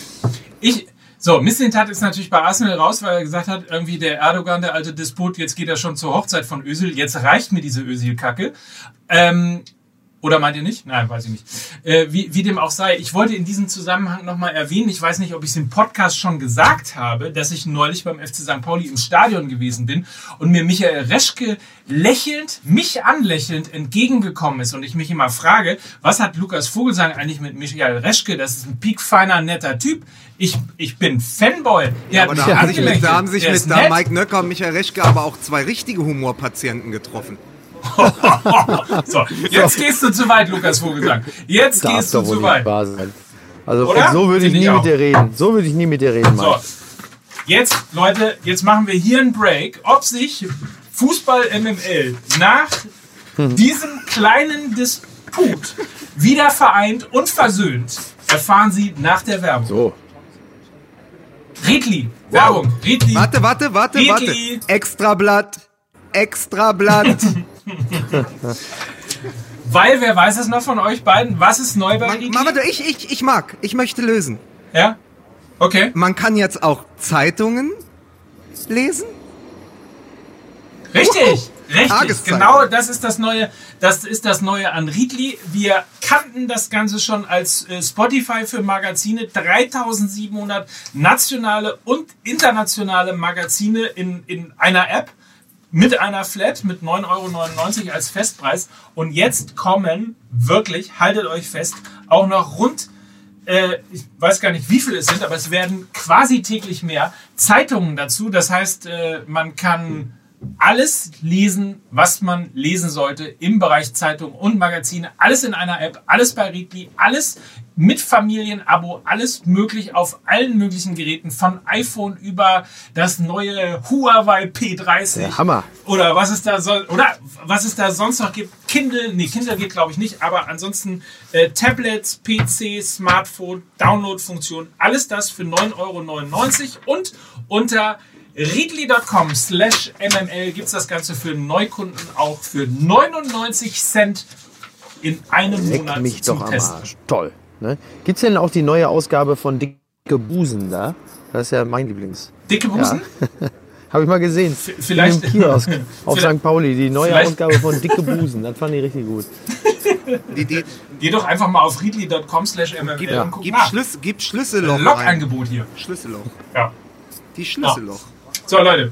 Ich, so, Mislintat ist natürlich bei Arsenal raus, weil er gesagt hat, irgendwie der Erdogan, der alte Despot, jetzt geht er schon zur Hochzeit von Özil, jetzt reicht mir diese Özil-Kacke. Ähm, oder meint ihr nicht? Nein, weiß ich nicht. Äh, wie, wie dem auch sei, ich wollte in diesem Zusammenhang nochmal erwähnen, ich weiß nicht, ob ich es im Podcast schon gesagt habe, dass ich neulich beim FC St. Pauli im Stadion gewesen bin und mir Michael Reschke lächelnd, mich anlächelnd entgegengekommen ist und ich mich immer frage, was hat Lukas Vogelsang eigentlich mit Michael Reschke? Das ist ein piekfeiner, netter Typ. Ich, ich bin Fanboy. Der Aber hat da mich haben sich mit, da haben sich Der mit da. Mike Nöcker und Michael Reschke aber auch zwei richtige Humorpatienten getroffen. *laughs* so, jetzt gehst du zu weit, Lukas Vogelsang. Jetzt Darf gehst du zu weit. Also so würde ich ich nie auch. mit dir reden. So würde ich nie mit dir reden, So, Mann. jetzt, Leute, jetzt machen wir hier einen Break. Ob sich Fußball MML nach diesem kleinen Disput wieder vereint und versöhnt, erfahren Sie nach der Werbung. So. Riedli, Werbung, Riedli. Warte, warte, warte, warte. Riedli. Extrablatt. Extrablatt. *laughs* *laughs* Weil, wer weiß es noch von euch beiden? Was ist neu bei Man, Riedli? ma- warte, ich, ich, ich mag. Ich möchte lösen. Ja? Okay. Man kann jetzt auch Zeitungen lesen. Richtig, richtig. Tageszeitung. Genau, das ist das neue, das ist das neue an Riedli. Wir kannten das Ganze schon als äh, Spotify für Magazine. 3700 nationale und internationale Magazine in, in einer App mit einer Flat mit 9,99 Euro als Festpreis. Und jetzt kommen wirklich, haltet euch fest, auch noch rund äh, ich weiß gar nicht, wie viele es sind, aber es werden quasi täglich mehr Zeitungen dazu. Das heißt, äh, man kann alles lesen, was man lesen sollte im Bereich Zeitung und Magazine. Alles in einer App, alles bei Readly, alles mit Familienabo, alles möglich auf allen möglichen Geräten, von iPhone über das neue Huawei P30. Der Hammer. Oder was es da soll, oder was es da sonst noch gibt. Kindle, nee, Kindle geht glaube ich nicht, aber ansonsten äh, Tablets, PC, Smartphone, Download-Funktion, alles das für 9,99 Euro und unter readly.com slash mml gibt es das Ganze für Neukunden auch für 99 Cent in einem Leck Monat mich zum doch am Testen. Arsch. Toll. Ne? Gibt es denn auch die neue Ausgabe von Dicke Busen da? Das ist ja mein Lieblings. Dicke Busen? *laughs* Habe ich mal gesehen. vielleicht- In dem Kiosk *laughs* auf Vielleicht- St. Pauli. Die neue vielleicht- Ausgabe von Dicke Busen. Das fand ich richtig gut. *laughs* Die, die, Geh doch einfach mal auf readly.com slash mml gib, und guck gib, nach. Schlüs, gib Schlüsselloch ein. Log-Angebot hier. Schlüsselloch. Ja. Die Schlüsselloch. So, Leute.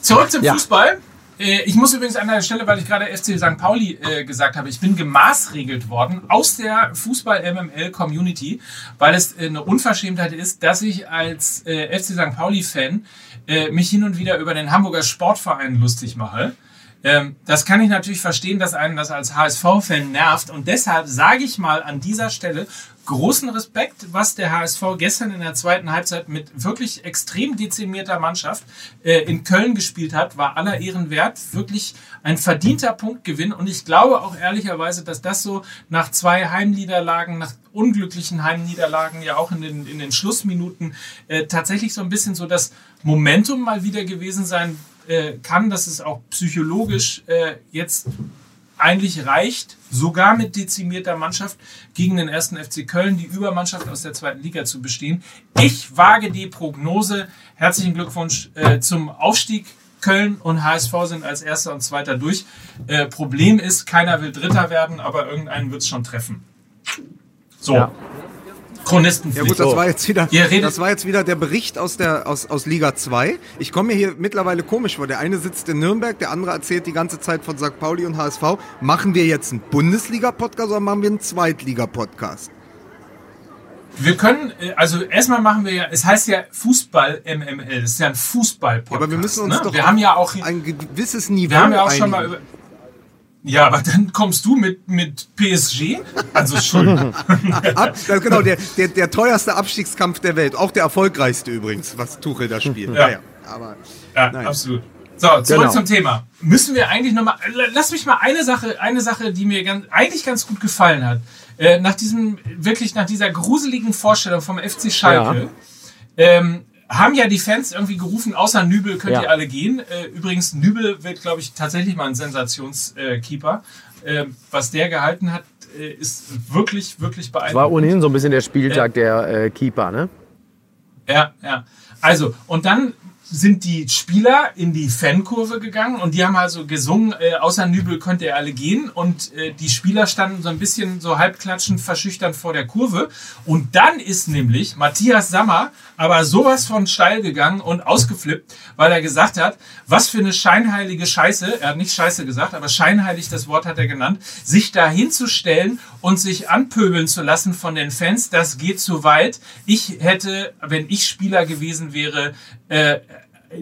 Zurück zum Ja. Fußball. Äh, Ich muss übrigens an der Stelle, weil ich gerade FC St. Pauli äh, gesagt habe, ich bin gemaßregelt worden aus der Fußball-MML-Community, weil es äh, eine Unverschämtheit ist, dass ich als äh, FC St. Pauli-Fan äh, mich hin und wieder über den Hamburger Sportverein lustig mache. Ähm, das kann ich natürlich verstehen, dass einen das als HSV-Fan nervt. Und deshalb sage ich mal an dieser Stelle großen Respekt, was der HSV gestern in der zweiten Halbzeit mit wirklich extrem dezimierter Mannschaft äh, in Köln gespielt hat, war aller Ehren wert. Wirklich ein verdienter Punktgewinn. Und ich glaube auch ehrlicherweise, dass das so nach zwei Heimniederlagen, nach unglücklichen Heimniederlagen, ja auch in den, in den Schlussminuten, äh, tatsächlich so ein bisschen so das Momentum mal wieder gewesen sein äh, kann, dass es auch psychologisch äh, jetzt eigentlich reicht, sogar mit dezimierter Mannschaft gegen den ersten FC Köln, die Übermannschaft aus der zweiten Liga zu bestehen. Ich wage die Prognose. Herzlichen Glückwunsch äh, zum Aufstieg. Köln und HSV sind als erster und zweiter durch. Äh, Problem ist, keiner will Dritter werden, aber irgendeinen wird es schon treffen. So, Ja. Chronistenpflicht. Ja gut, das war jetzt wieder, das war jetzt wieder der Bericht aus der aus, aus Liga 2. Ich komme mir hier mittlerweile komisch vor. Der eine sitzt in Nürnberg, der andere erzählt die ganze Zeit von St. Pauli und HSV. Machen wir jetzt einen Bundesliga-Podcast oder machen wir einen Zweitliga-Podcast? Wir können, äh, also erstmal machen wir ja, es heißt ja Fußball MML, das ist ja ein Fußball-Podcast. Ja, aber wir müssen uns ne? doch Wir haben ja auch, ein gewisses Niveau wir haben ja auch schon mal einigen. über. Ja, aber dann kommst du mit, mit PSG? Also Entschuldigung. *laughs* Ab, genau, der, der, der teuerste Abstiegskampf der Welt. Auch der erfolgreichste übrigens, was Tuchel da spielt. Ja. Naja, aber Ja, Nein. absolut. So, zurück Genau. zum Thema. Müssen wir eigentlich nochmal, lass mich mal eine Sache, eine Sache, die mir ganz, eigentlich ganz gut gefallen hat. Äh, nach diesem, wirklich nach dieser gruseligen Vorstellung vom FC Schalke, ähm, haben ja die Fans irgendwie gerufen, außer Nübel könnt Ja. ihr alle gehen. Äh, übrigens, Nübel wird, glaube ich, tatsächlich mal ein Sensationskeeper. Äh, was der gehalten hat, äh, ist wirklich, wirklich Das war beeindruckend. ohnehin so ein bisschen der Spieltag der äh, Keeper, ne? Ja, ja. Also, und dann sind die Spieler in die Fankurve gegangen und die haben also gesungen, äh, außer Nübel könnt ihr alle gehen. Und äh, die Spieler standen so ein bisschen so halbklatschend, verschüchtert vor der Kurve. Und dann ist nämlich Matthias Sammer aber sowas von steil gegangen und ausgeflippt, weil er gesagt hat, was für eine scheinheilige Scheiße, er hat nicht Scheiße gesagt, aber scheinheilig, das Wort hat er genannt, sich da hinzustellen und sich anpöbeln zu lassen von den Fans, das geht zu weit. Ich hätte, wenn ich Spieler gewesen wäre, äh,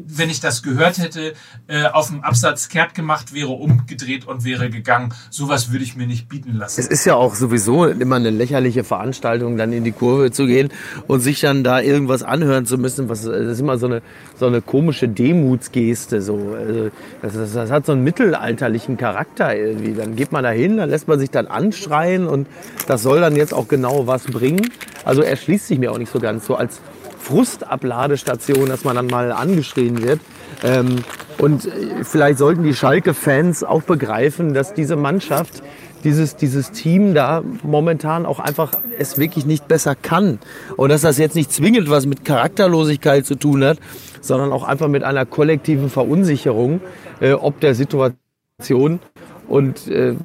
wenn ich das gehört hätte, äh, auf dem Absatz kehrt gemacht, wäre umgedreht und wäre gegangen. Sowas würde ich mir nicht bieten lassen. Es ist ja auch sowieso immer eine lächerliche Veranstaltung, dann in die Kurve zu gehen und sich dann da irgendwas anhören zu müssen. Was, das ist immer so eine, so eine komische Demutsgeste. So. Also das, das, das hat so einen mittelalterlichen Charakter irgendwie. Dann geht man da hin, dann lässt man sich dann anschreien und das soll dann jetzt auch genau was bringen. Also erschließt sich mir auch nicht so ganz so als Frustabladestation, dass man dann mal angeschrien wird. Ähm, und äh, vielleicht sollten die Schalke-Fans auch begreifen, dass diese Mannschaft, dieses, dieses Team da momentan auch einfach es wirklich nicht besser kann. Und dass das jetzt nicht zwingend was mit Charakterlosigkeit zu tun hat, sondern auch einfach mit einer kollektiven Verunsicherung äh, ob der Situation. Und äh,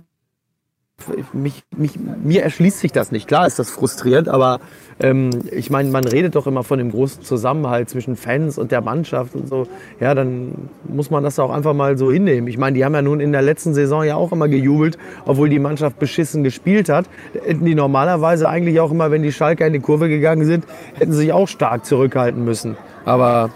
mich, mich, mir erschließt sich das nicht. Klar ist das frustrierend, aber ähm, ich meine, man redet doch immer von dem großen Zusammenhalt zwischen Fans und der Mannschaft und so. Ja, dann muss man das auch einfach mal so hinnehmen. Ich meine, die haben ja nun in der letzten Saison ja auch immer gejubelt, obwohl die Mannschaft beschissen gespielt hat. Hätten die normalerweise eigentlich auch immer, wenn die Schalker in die Kurve gegangen sind, hätten sie sich auch stark zurückhalten müssen. Aber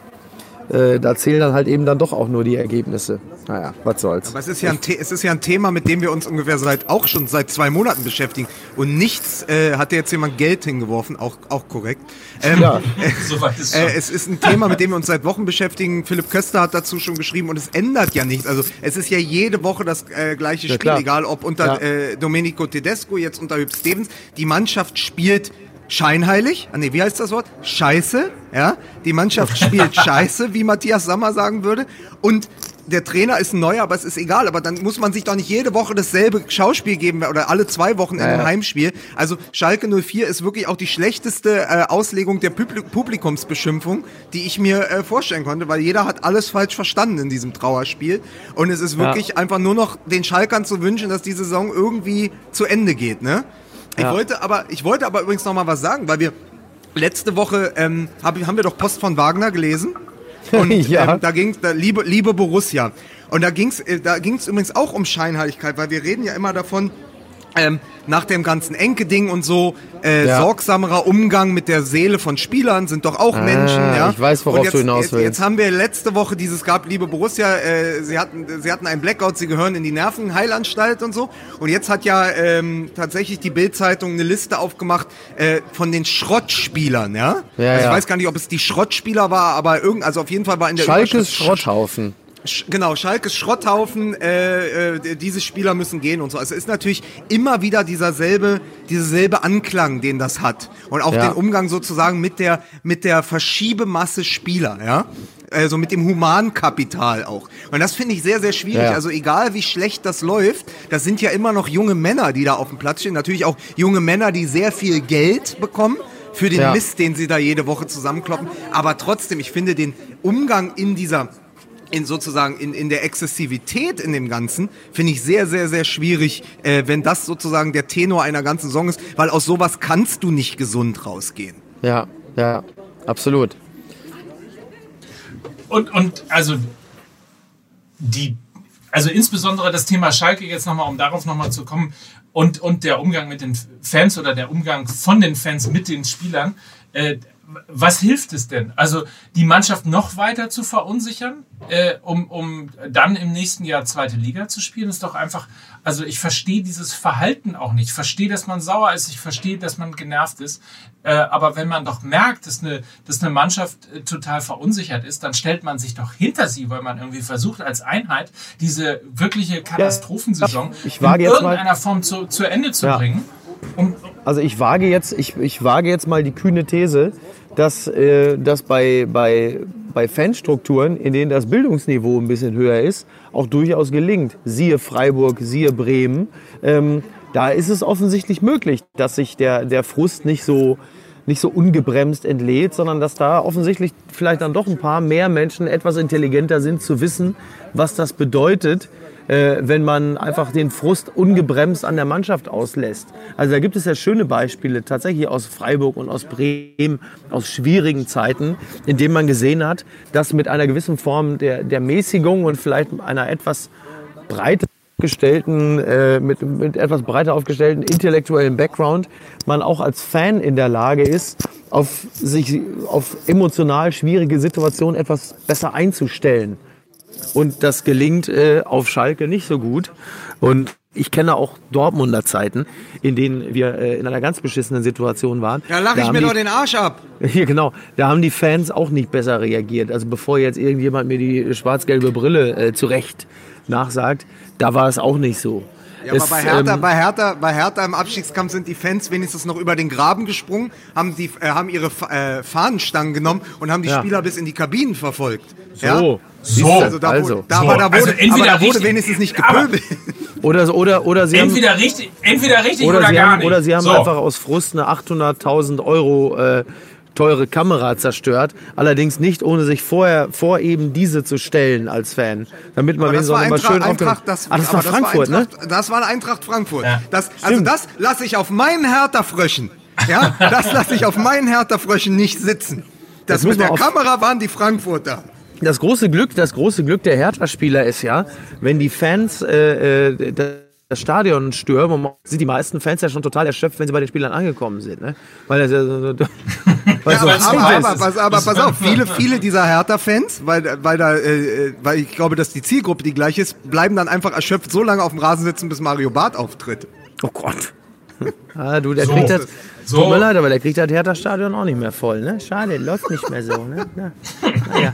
äh, da zählen dann halt eben dann doch auch nur die Ergebnisse. Naja, was soll's. Aber es ist, ja ein es ist ja ein Thema, mit dem wir uns ungefähr seit auch schon seit zwei Monaten beschäftigen. Und nichts äh, hat jetzt jemand Geld hingeworfen, auch, auch korrekt. Ähm, ja, äh, *laughs* soweit ist äh, es ist ein Thema, mit dem wir uns seit Wochen beschäftigen. Philipp Köster hat dazu schon geschrieben und es ändert ja nichts. Also es ist ja jede Woche das äh, gleiche ja, Spiel, klar. egal ob unter ja. äh, Domenico Tedesco, jetzt unter Hüb Stevens. Die Mannschaft spielt scheinheilig, ah, nee, wie heißt das Wort? Scheiße, ja. Die Mannschaft spielt *laughs* Scheiße, wie Matthias Sammer sagen würde. Und der Trainer ist ein neuer, aber es ist egal. Aber dann muss man sich doch nicht jede Woche dasselbe Schauspiel geben oder alle zwei Wochen in einem Heimspiel. Also Schalke 04 ist wirklich auch die schlechteste äh, Auslegung der Publikumsbeschimpfung, die ich mir äh, vorstellen konnte, weil jeder hat alles falsch verstanden in diesem Trauerspiel. Und es ist wirklich ja. einfach nur noch den Schalkern zu wünschen, dass die Saison irgendwie zu Ende geht, ne? Ich ja. wollte aber, ich wollte aber übrigens noch mal was sagen, weil wir letzte Woche ähm, hab, haben wir doch Post von Wagner gelesen. Und *laughs* ja. ähm, da ging da liebe, liebe Borussia. Und da ging's, äh, da ging's übrigens auch um Scheinheiligkeit, weil wir reden ja immer davon, ähm, nach dem ganzen Enke-Ding und so, äh, ja. sorgsamerer Umgang mit der Seele von Spielern sind doch auch ah, Menschen, ja. Ich weiß, worauf jetzt, du hinaus willst. Jetzt, haben wir letzte Woche dieses gab, liebe Borussia, äh, sie hatten, sie hatten einen Blackout, sie gehören in die Nervenheilanstalt und so. Und jetzt hat ja ähm, tatsächlich die Bildzeitung eine Liste aufgemacht äh, von den Schrottspielern, ja. ja also ich weiß gar nicht, ob es die Schrottspieler war, aber irgend, also auf jeden Fall war in der Schalkes Schrotthaufen. Genau, Schalkes Schrotthaufen, äh, äh, diese Spieler müssen gehen und so. Also es ist natürlich immer wieder dieser selbe, dieser selbe Anklang, den das hat. Und auch ja. den Umgang sozusagen mit der, mit der Verschiebemasse Spieler, ja. Also mit dem Humankapital auch. Und das finde ich sehr, sehr schwierig. Ja. Also egal wie schlecht das läuft, das sind ja immer noch junge Männer, die da auf dem Platz stehen. Natürlich auch junge Männer, die sehr viel Geld bekommen für den ja. Mist, den sie da jede Woche zusammenkloppen. Aber trotzdem, ich finde den Umgang in dieser in sozusagen in, in der Exzessivität in dem Ganzen finde ich sehr, sehr, sehr schwierig, äh, wenn das sozusagen der Tenor einer ganzen Song ist, weil aus sowas kannst du nicht gesund rausgehen. Ja, ja, absolut. Und, und also die, also insbesondere das Thema Schalke jetzt nochmal, um darauf nochmal zu kommen, und, und der Umgang mit den Fans oder der Umgang von den Fans mit den Spielern, äh, was hilft es denn? Also die Mannschaft noch weiter zu verunsichern, äh, um, um dann im nächsten Jahr zweite Liga zu spielen, ist doch einfach, also ich verstehe dieses Verhalten auch nicht. Ich verstehe, dass man sauer ist, ich verstehe, dass man genervt ist. Äh, aber wenn man doch merkt, dass eine, dass eine Mannschaft äh, total verunsichert ist, dann stellt man sich doch hinter sie, weil man irgendwie versucht, als Einheit diese wirkliche Katastrophensaison ja, in irgendeiner mal, Form zu, zu Ende zu ja. bringen. Um, also ich wage jetzt, ich, ich wage jetzt mal die kühne These, dass, äh, dass bei, bei, bei Fanstrukturen, in denen das Bildungsniveau ein bisschen höher ist, auch durchaus gelingt. Siehe Freiburg, siehe Bremen. Ähm, da ist es offensichtlich möglich, dass sich der, der Frust nicht so, nicht so ungebremst entlädt, sondern dass da offensichtlich vielleicht dann doch ein paar mehr Menschen etwas intelligenter sind, zu wissen, was das bedeutet, äh, wenn man einfach den Frust ungebremst an der Mannschaft auslässt. Also da gibt es ja schöne Beispiele tatsächlich aus Freiburg und aus Bremen, aus schwierigen Zeiten, in denen man gesehen hat, dass mit einer gewissen Form der, der Mäßigung und vielleicht einer etwas breiter aufgestellten, äh, mit, mit etwas breiter aufgestellten intellektuellen Background man auch als Fan in der Lage ist, auf sich auf emotional schwierige Situationen etwas besser einzustellen. Und das gelingt äh, auf Schalke nicht so gut. Und ich kenne auch Dortmunder Zeiten, in denen wir äh, in einer ganz beschissenen Situation waren. Da lache Da ich mir die- doch den Arsch ab. *laughs* Ja, genau. Da haben die Fans auch nicht besser reagiert. Also bevor jetzt irgendjemand mir die schwarz-gelbe Brille äh, zurecht nachsagt, da war es auch nicht so. Ja, es, aber bei Hertha, ähm, bei, Hertha, bei Hertha im Abstiegskampf sind die Fans wenigstens noch über den Graben gesprungen, haben, die, äh, haben ihre äh, Fahnenstangen genommen und haben die Ja. Spieler bis in die Kabinen verfolgt. so. Ja? So. Also da, also. wurde, da, So, aber da wurde, also entweder aber da wurde richtig- wenigstens nicht gepöbelt. *laughs* Oder, oder, oder sie haben, Entweder richtig, entweder richtig oder, oder sie gar haben, nicht. oder sie haben so. einfach aus Frust eine 800.000 Euro äh, teure Kamera zerstört. Allerdings nicht, ohne sich vorher vor eben diese zu stellen als Fan. Damit man das wenigstens auch war Eintracht, schön Eintracht, das, Ah, das war Frankfurt, ne? Eintracht, Das war Eintracht Frankfurt. Ja. Das, also das lasse ich auf meinen Hertha-Fröschen. Ja, das lasse ich auf meinen Hertha-Fröschen nicht sitzen. Das muss mit der auf- Kamera waren die Frankfurter. Das große Glück, das große Glück der Hertha-Spieler ist ja, wenn die Fans äh, äh, das Stadion stürmen, und sind die meisten Fans ja schon total erschöpft, wenn sie bei den Spielern angekommen sind, ne? Weil das ja so, weil Ja, aber, aber, aber, pass, aber pass auf, viele, viele dieser Hertha-Fans, weil, weil, da, äh, weil ich glaube, dass die Zielgruppe die gleiche ist, bleiben dann einfach erschöpft so lange auf dem Rasen sitzen, bis Mario Barth auftritt. oh Gott. *laughs* Ah, du, der So. kriegt das, So. tut mir leid, aber der kriegt das Hertha-Stadion auch nicht mehr voll, ne? Schade, läuft nicht mehr so, ne? Na, naja.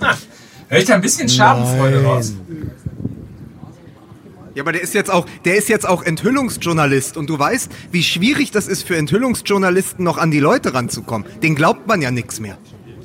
*laughs* Hör ich da ein bisschen Schadenfreude raus? Ja, aber der ist jetzt auch, der ist jetzt auch Enthüllungsjournalist und du weißt, wie schwierig das ist für Enthüllungsjournalisten noch an die Leute ranzukommen. Den glaubt man ja nichts mehr.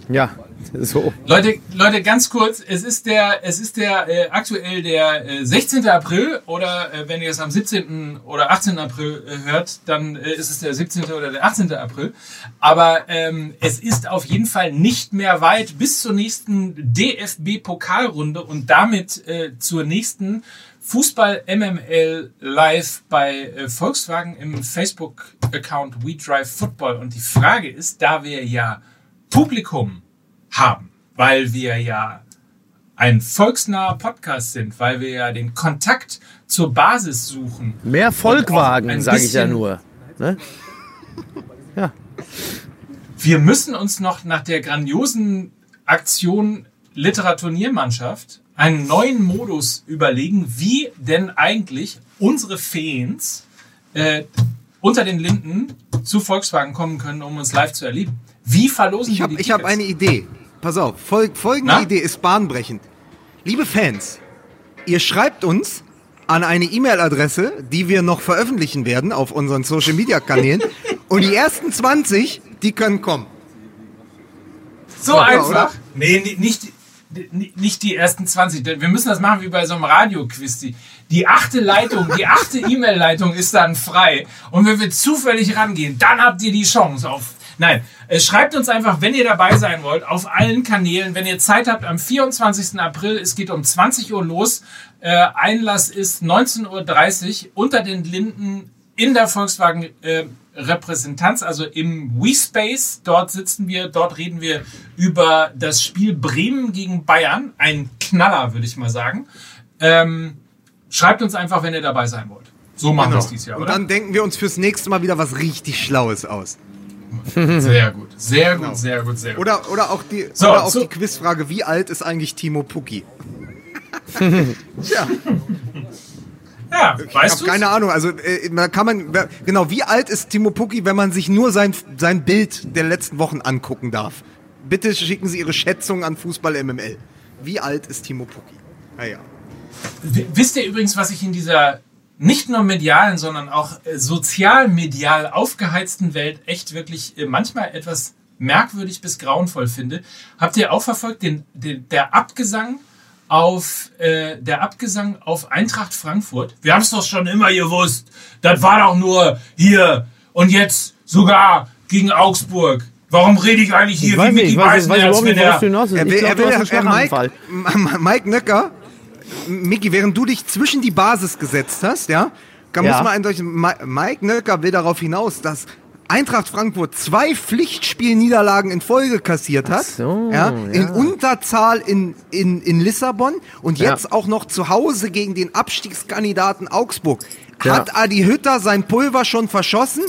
Ja, so. Leute, Leute, ganz kurz, es ist der, es ist der äh, aktuell der äh, 16. April oder äh, wenn ihr es am 17. oder 18. April äh, hört, dann äh, ist es der 17. oder der 18. April. Aber ähm, es ist auf jeden Fall nicht mehr weit bis zur nächsten DFB-Pokalrunde und damit äh, zur nächsten Fußball MML live bei äh, Volkswagen im Facebook-Account We Drive Football. Und die Frage ist, da wir ja Publikum haben, weil wir ja ein volksnaher Podcast sind, weil wir ja den Kontakt zur Basis suchen. Mehr Volkwagen, ein sage ich ja nur. Ne? Ja. Wir müssen uns noch nach der grandiosen Aktion Literaturniermannschaft einen neuen Modus überlegen, wie denn eigentlich unsere Fans äh, unter den Linden zu Volkswagen kommen können, um uns live zu erleben. Wie verlosen Ich wir habe die ich hab Tickets? eine Idee. Pass auf, fol folgende Na? Idee ist bahnbrechend. Liebe Fans, ihr schreibt uns an eine E-Mail-Adresse, die wir noch veröffentlichen werden auf unseren Social-Media-Kanälen. *laughs* und die ersten 20, die können kommen. So einfach. oder? Nee, ni- nicht, nicht die ersten 20. denn Wir müssen das machen wie bei so einem Radioquiz. Die, die achte Leitung, die achte E-Mail-Leitung ist dann frei. Und wenn wir zufällig rangehen, dann habt ihr die Chance auf. Nein, äh, schreibt uns einfach, wenn ihr dabei sein wollt, auf allen Kanälen. Wenn ihr Zeit habt, am 24. April, es geht um 20 Uhr los. Äh, Einlass ist 19.30 Uhr unter den Linden in der Volkswagen äh, Repräsentanz, also im WeSpace. Dort sitzen wir, dort reden wir über das Spiel Bremen gegen Bayern. Ein Knaller, würde ich mal sagen. Ähm, schreibt uns einfach, wenn ihr dabei sein wollt. So machen wir es dieses Jahr, und oder? dann denken wir uns fürs nächste Mal wieder was richtig Schlaues aus. Sehr gut, sehr gut, sehr gut, sehr gut. Oder, oder auch, die, So, oder auch so- die Quizfrage, wie alt ist eigentlich Timo Pucki? *laughs* Tja, ja, ich weißt habe du? keine Ahnung. Also äh, da kann man, genau, wie alt ist Timo Pucki, wenn man sich nur sein, sein Bild der letzten Wochen angucken darf? Bitte schicken Sie Ihre Schätzung an Fußball MML. Wie alt ist Timo Pucki? Naja. W- Wisst ihr übrigens, was ich in dieser nicht nur medialen, sondern auch äh, sozialmedial aufgeheizten Welt echt wirklich äh, manchmal etwas merkwürdig bis grauenvoll finde? Habt ihr auch verfolgt den, den der Abgesang auf äh, der Abgesang auf Eintracht Frankfurt? Wir haben es doch schon immer gewusst. Das war doch nur hier und jetzt sogar gegen Augsburg. Warum rede ich eigentlich hier Ich weiß wie nicht, Mickey ich weiß, ich weiß Beisenherz, wenn er. Er Ich will, glaub, er will, äh, Mike, Mike Nöcker, Micky, während du dich zwischen die Basis gesetzt hast, ja, kann, Ja. muss man eindeutig, Mi- Mike Nöcker will darauf hinaus, dass Eintracht Frankfurt zwei Pflichtspielniederlagen in Folge kassiert hat. so, ja, In ja. Unterzahl in, in, in Lissabon und Ja. jetzt auch noch zu Hause gegen den Abstiegskandidaten Augsburg. Ja. Hat Adi Hütter sein Pulver schon verschossen?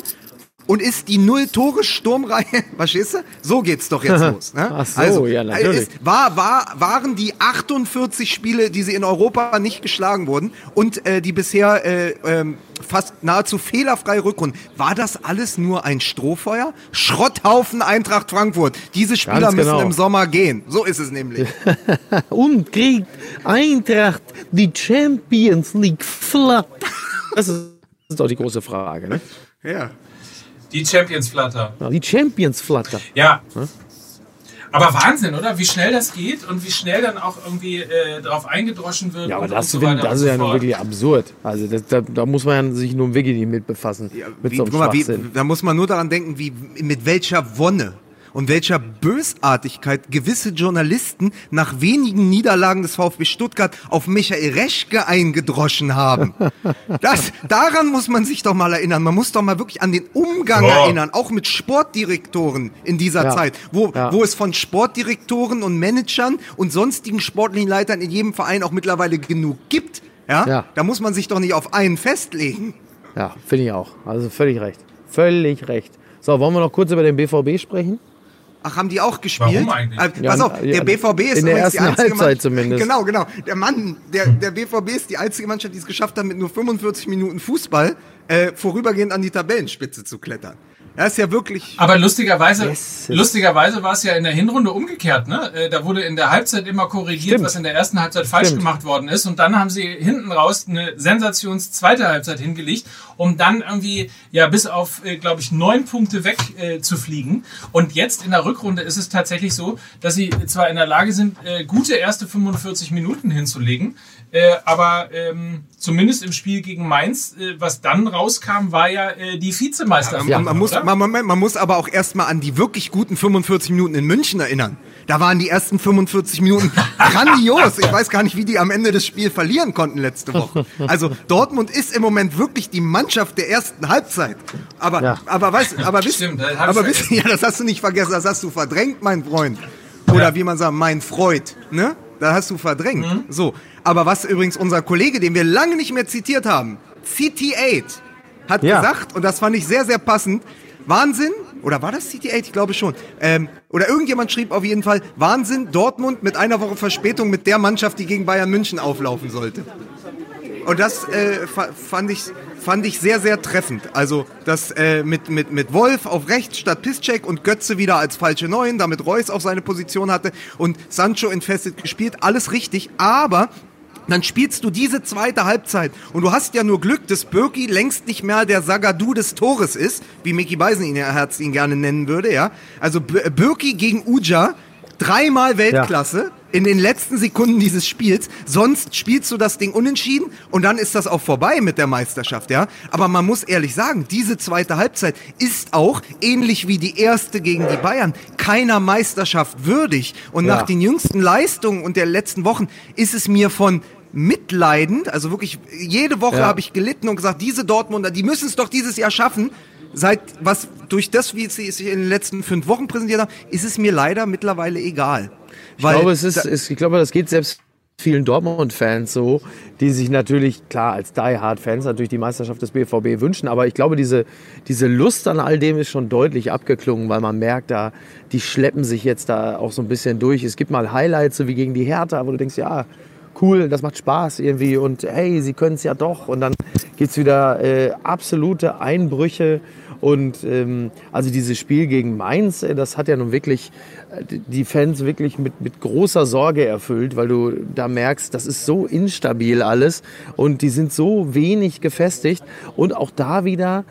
Und ist die Null-Tore-Sturmreihe, *laughs* verstehst du? So geht's doch jetzt *laughs* los. Ne? Ach so, ja, natürlich. Ist, war, war, waren die 48 Spiele, die sie in Europa nicht geschlagen wurden und äh, die bisher äh, ähm, fast nahezu fehlerfreie Rückrunde, war das alles nur ein Strohfeuer? Schrotthaufen Eintracht Frankfurt. Diese Spieler Ganz müssen genau. im Sommer gehen. So ist es nämlich. *laughs* Und kriegt Eintracht die Champions League flat. Das ist, das ist doch die große Frage. Ne? ja. Die Champions Flatter. Ja, Die Champions Flatter. Ja. Aber Wahnsinn, oder? Wie schnell das geht und wie schnell dann auch irgendwie äh, drauf eingedroschen wird. Ja, aber und, das, und so find- das ist ja nun wirklich absurd. Also das, da, da muss man ja sich nun wirklich nicht mit befassen. mit Wie, so einem guck mal, wie, da muss man nur daran denken, wie, mit welcher Wonne und welcher Bösartigkeit gewisse Journalisten nach wenigen Niederlagen des VfB Stuttgart auf Michael Reschke eingedroschen haben. *laughs* Das, daran muss man sich doch mal erinnern. Man muss doch mal wirklich an den Umgang Boah. erinnern, auch mit Sportdirektoren in dieser Ja. Zeit, wo, Ja. wo es von Sportdirektoren und Managern und sonstigen sportlichen Leitern in jedem Verein auch mittlerweile genug gibt. Ja? Ja. Da muss man sich doch nicht auf einen festlegen. Ja, finde ich auch. Also völlig recht. Völlig recht. So, wollen wir noch kurz über den BVB sprechen? Ach, haben die auch gespielt? Warum eigentlich? Äh, Ja, pass auf, ja, der BVB ist in der übrigens die ersten einzige Halbzeit Mannschaft, zumindest. Genau, genau. Der Mann, der, der BVB ist die einzige Mannschaft, die es geschafft hat, mit nur 45 Minuten Fußball äh, vorübergehend an die Tabellenspitze zu klettern. Er ist ja wirklich. Aber lustigerweise, Yes. lustigerweise war es ja in der Hinrunde umgekehrt. Ne? Äh, Da wurde in der Halbzeit immer korrigiert, Stimmt. was in der ersten Halbzeit falsch Stimmt. gemacht worden ist. Und dann haben sie hinten raus eine sensations zweite Halbzeit hingelegt, um dann irgendwie ja bis auf, äh, glaube ich, neun Punkte weg äh, zu fliegen. Und jetzt in der Rückrunde ist es tatsächlich so, dass sie zwar in der Lage sind, äh, gute erste 45 Minuten hinzulegen, äh, aber ähm, zumindest im Spiel gegen Mainz, äh, was dann rauskam, war ja äh, die Vizemeisterschaft. man, man, muss, man, Moment, man muss aber auch erstmal an die wirklich guten 45 Minuten in München erinnern. Da waren die ersten 45 Minuten *laughs* grandios. Ich weiß gar nicht, wie die am Ende des Spiels verlieren konnten letzte Woche. Also Dortmund ist im Moment wirklich die Mannschaft der ersten Halbzeit. Aber, Ja. aber weißt, aber wisst, Stimmt, aber wisst, *laughs* ja, das hast du nicht vergessen, das hast du verdrängt, mein Freund. Oder Ja. wie man sagt, mein Freund, ne? Da hast du verdrängt. Mhm. So. Aber was übrigens unser Kollege, den wir lange nicht mehr zitiert haben, CT8, hat Ja. gesagt, und das fand ich sehr, sehr passend, Wahnsinn, oder war das CT8? Ich glaube schon. Ähm, oder irgendjemand schrieb auf jeden Fall, Wahnsinn, Dortmund mit einer Woche Verspätung mit der Mannschaft, die gegen Bayern München auflaufen sollte. Und das äh, fa- fand, ich, fand ich sehr, sehr treffend. Also das äh, mit, mit, mit Wolf auf rechts statt Piszczek und Götze wieder als falsche Neun, damit Reus auch seine Position hatte und Sancho entfesselt gespielt, alles richtig. Aber dann spielst du diese zweite Halbzeit und du hast ja nur Glück, dass Birki längst nicht mehr der Sagadu des Tores ist, wie Mickey Beisen ihn, Herz ihn gerne nennen würde, ja. Also Birki gegen Uja, dreimal Weltklasse in den letzten Sekunden dieses Spiels. Sonst spielst du das Ding unentschieden und dann ist das auch vorbei mit der Meisterschaft, ja. Aber man muss ehrlich sagen, diese zweite Halbzeit ist auch, ähnlich wie die erste gegen die Bayern, keiner Meisterschaft würdig. Und Ja. nach den jüngsten Leistungen und der letzten Wochen ist es mir von mitleidend, also wirklich jede Woche Ja. habe ich gelitten und gesagt, diese Dortmunder, die müssen es doch dieses Jahr schaffen. Seit was durch das, wie sie es in den letzten fünf Wochen präsentiert haben, ist es mir leider mittlerweile egal. Ich glaube, es ist, es, ich glaube, das geht selbst vielen Dortmund-Fans so, die sich natürlich, klar, als Die-Hard-Fans natürlich die Meisterschaft des BVB wünschen, aber ich glaube, diese, diese Lust an all dem ist schon deutlich abgeklungen, weil man merkt, da, die schleppen sich jetzt da auch so ein bisschen durch. Es gibt mal Highlights, so wie gegen die Hertha, wo du denkst, ja, cool, das macht Spaß irgendwie und hey, sie können es ja doch. Und dann gibt's wieder äh, absolute Einbrüche. Und ähm, also dieses Spiel gegen Mainz, äh, das hat ja nun wirklich äh, die Fans wirklich mit, mit großer Sorge erfüllt, weil du da merkst, das ist so instabil alles und die sind so wenig gefestigt. Und auch da wieder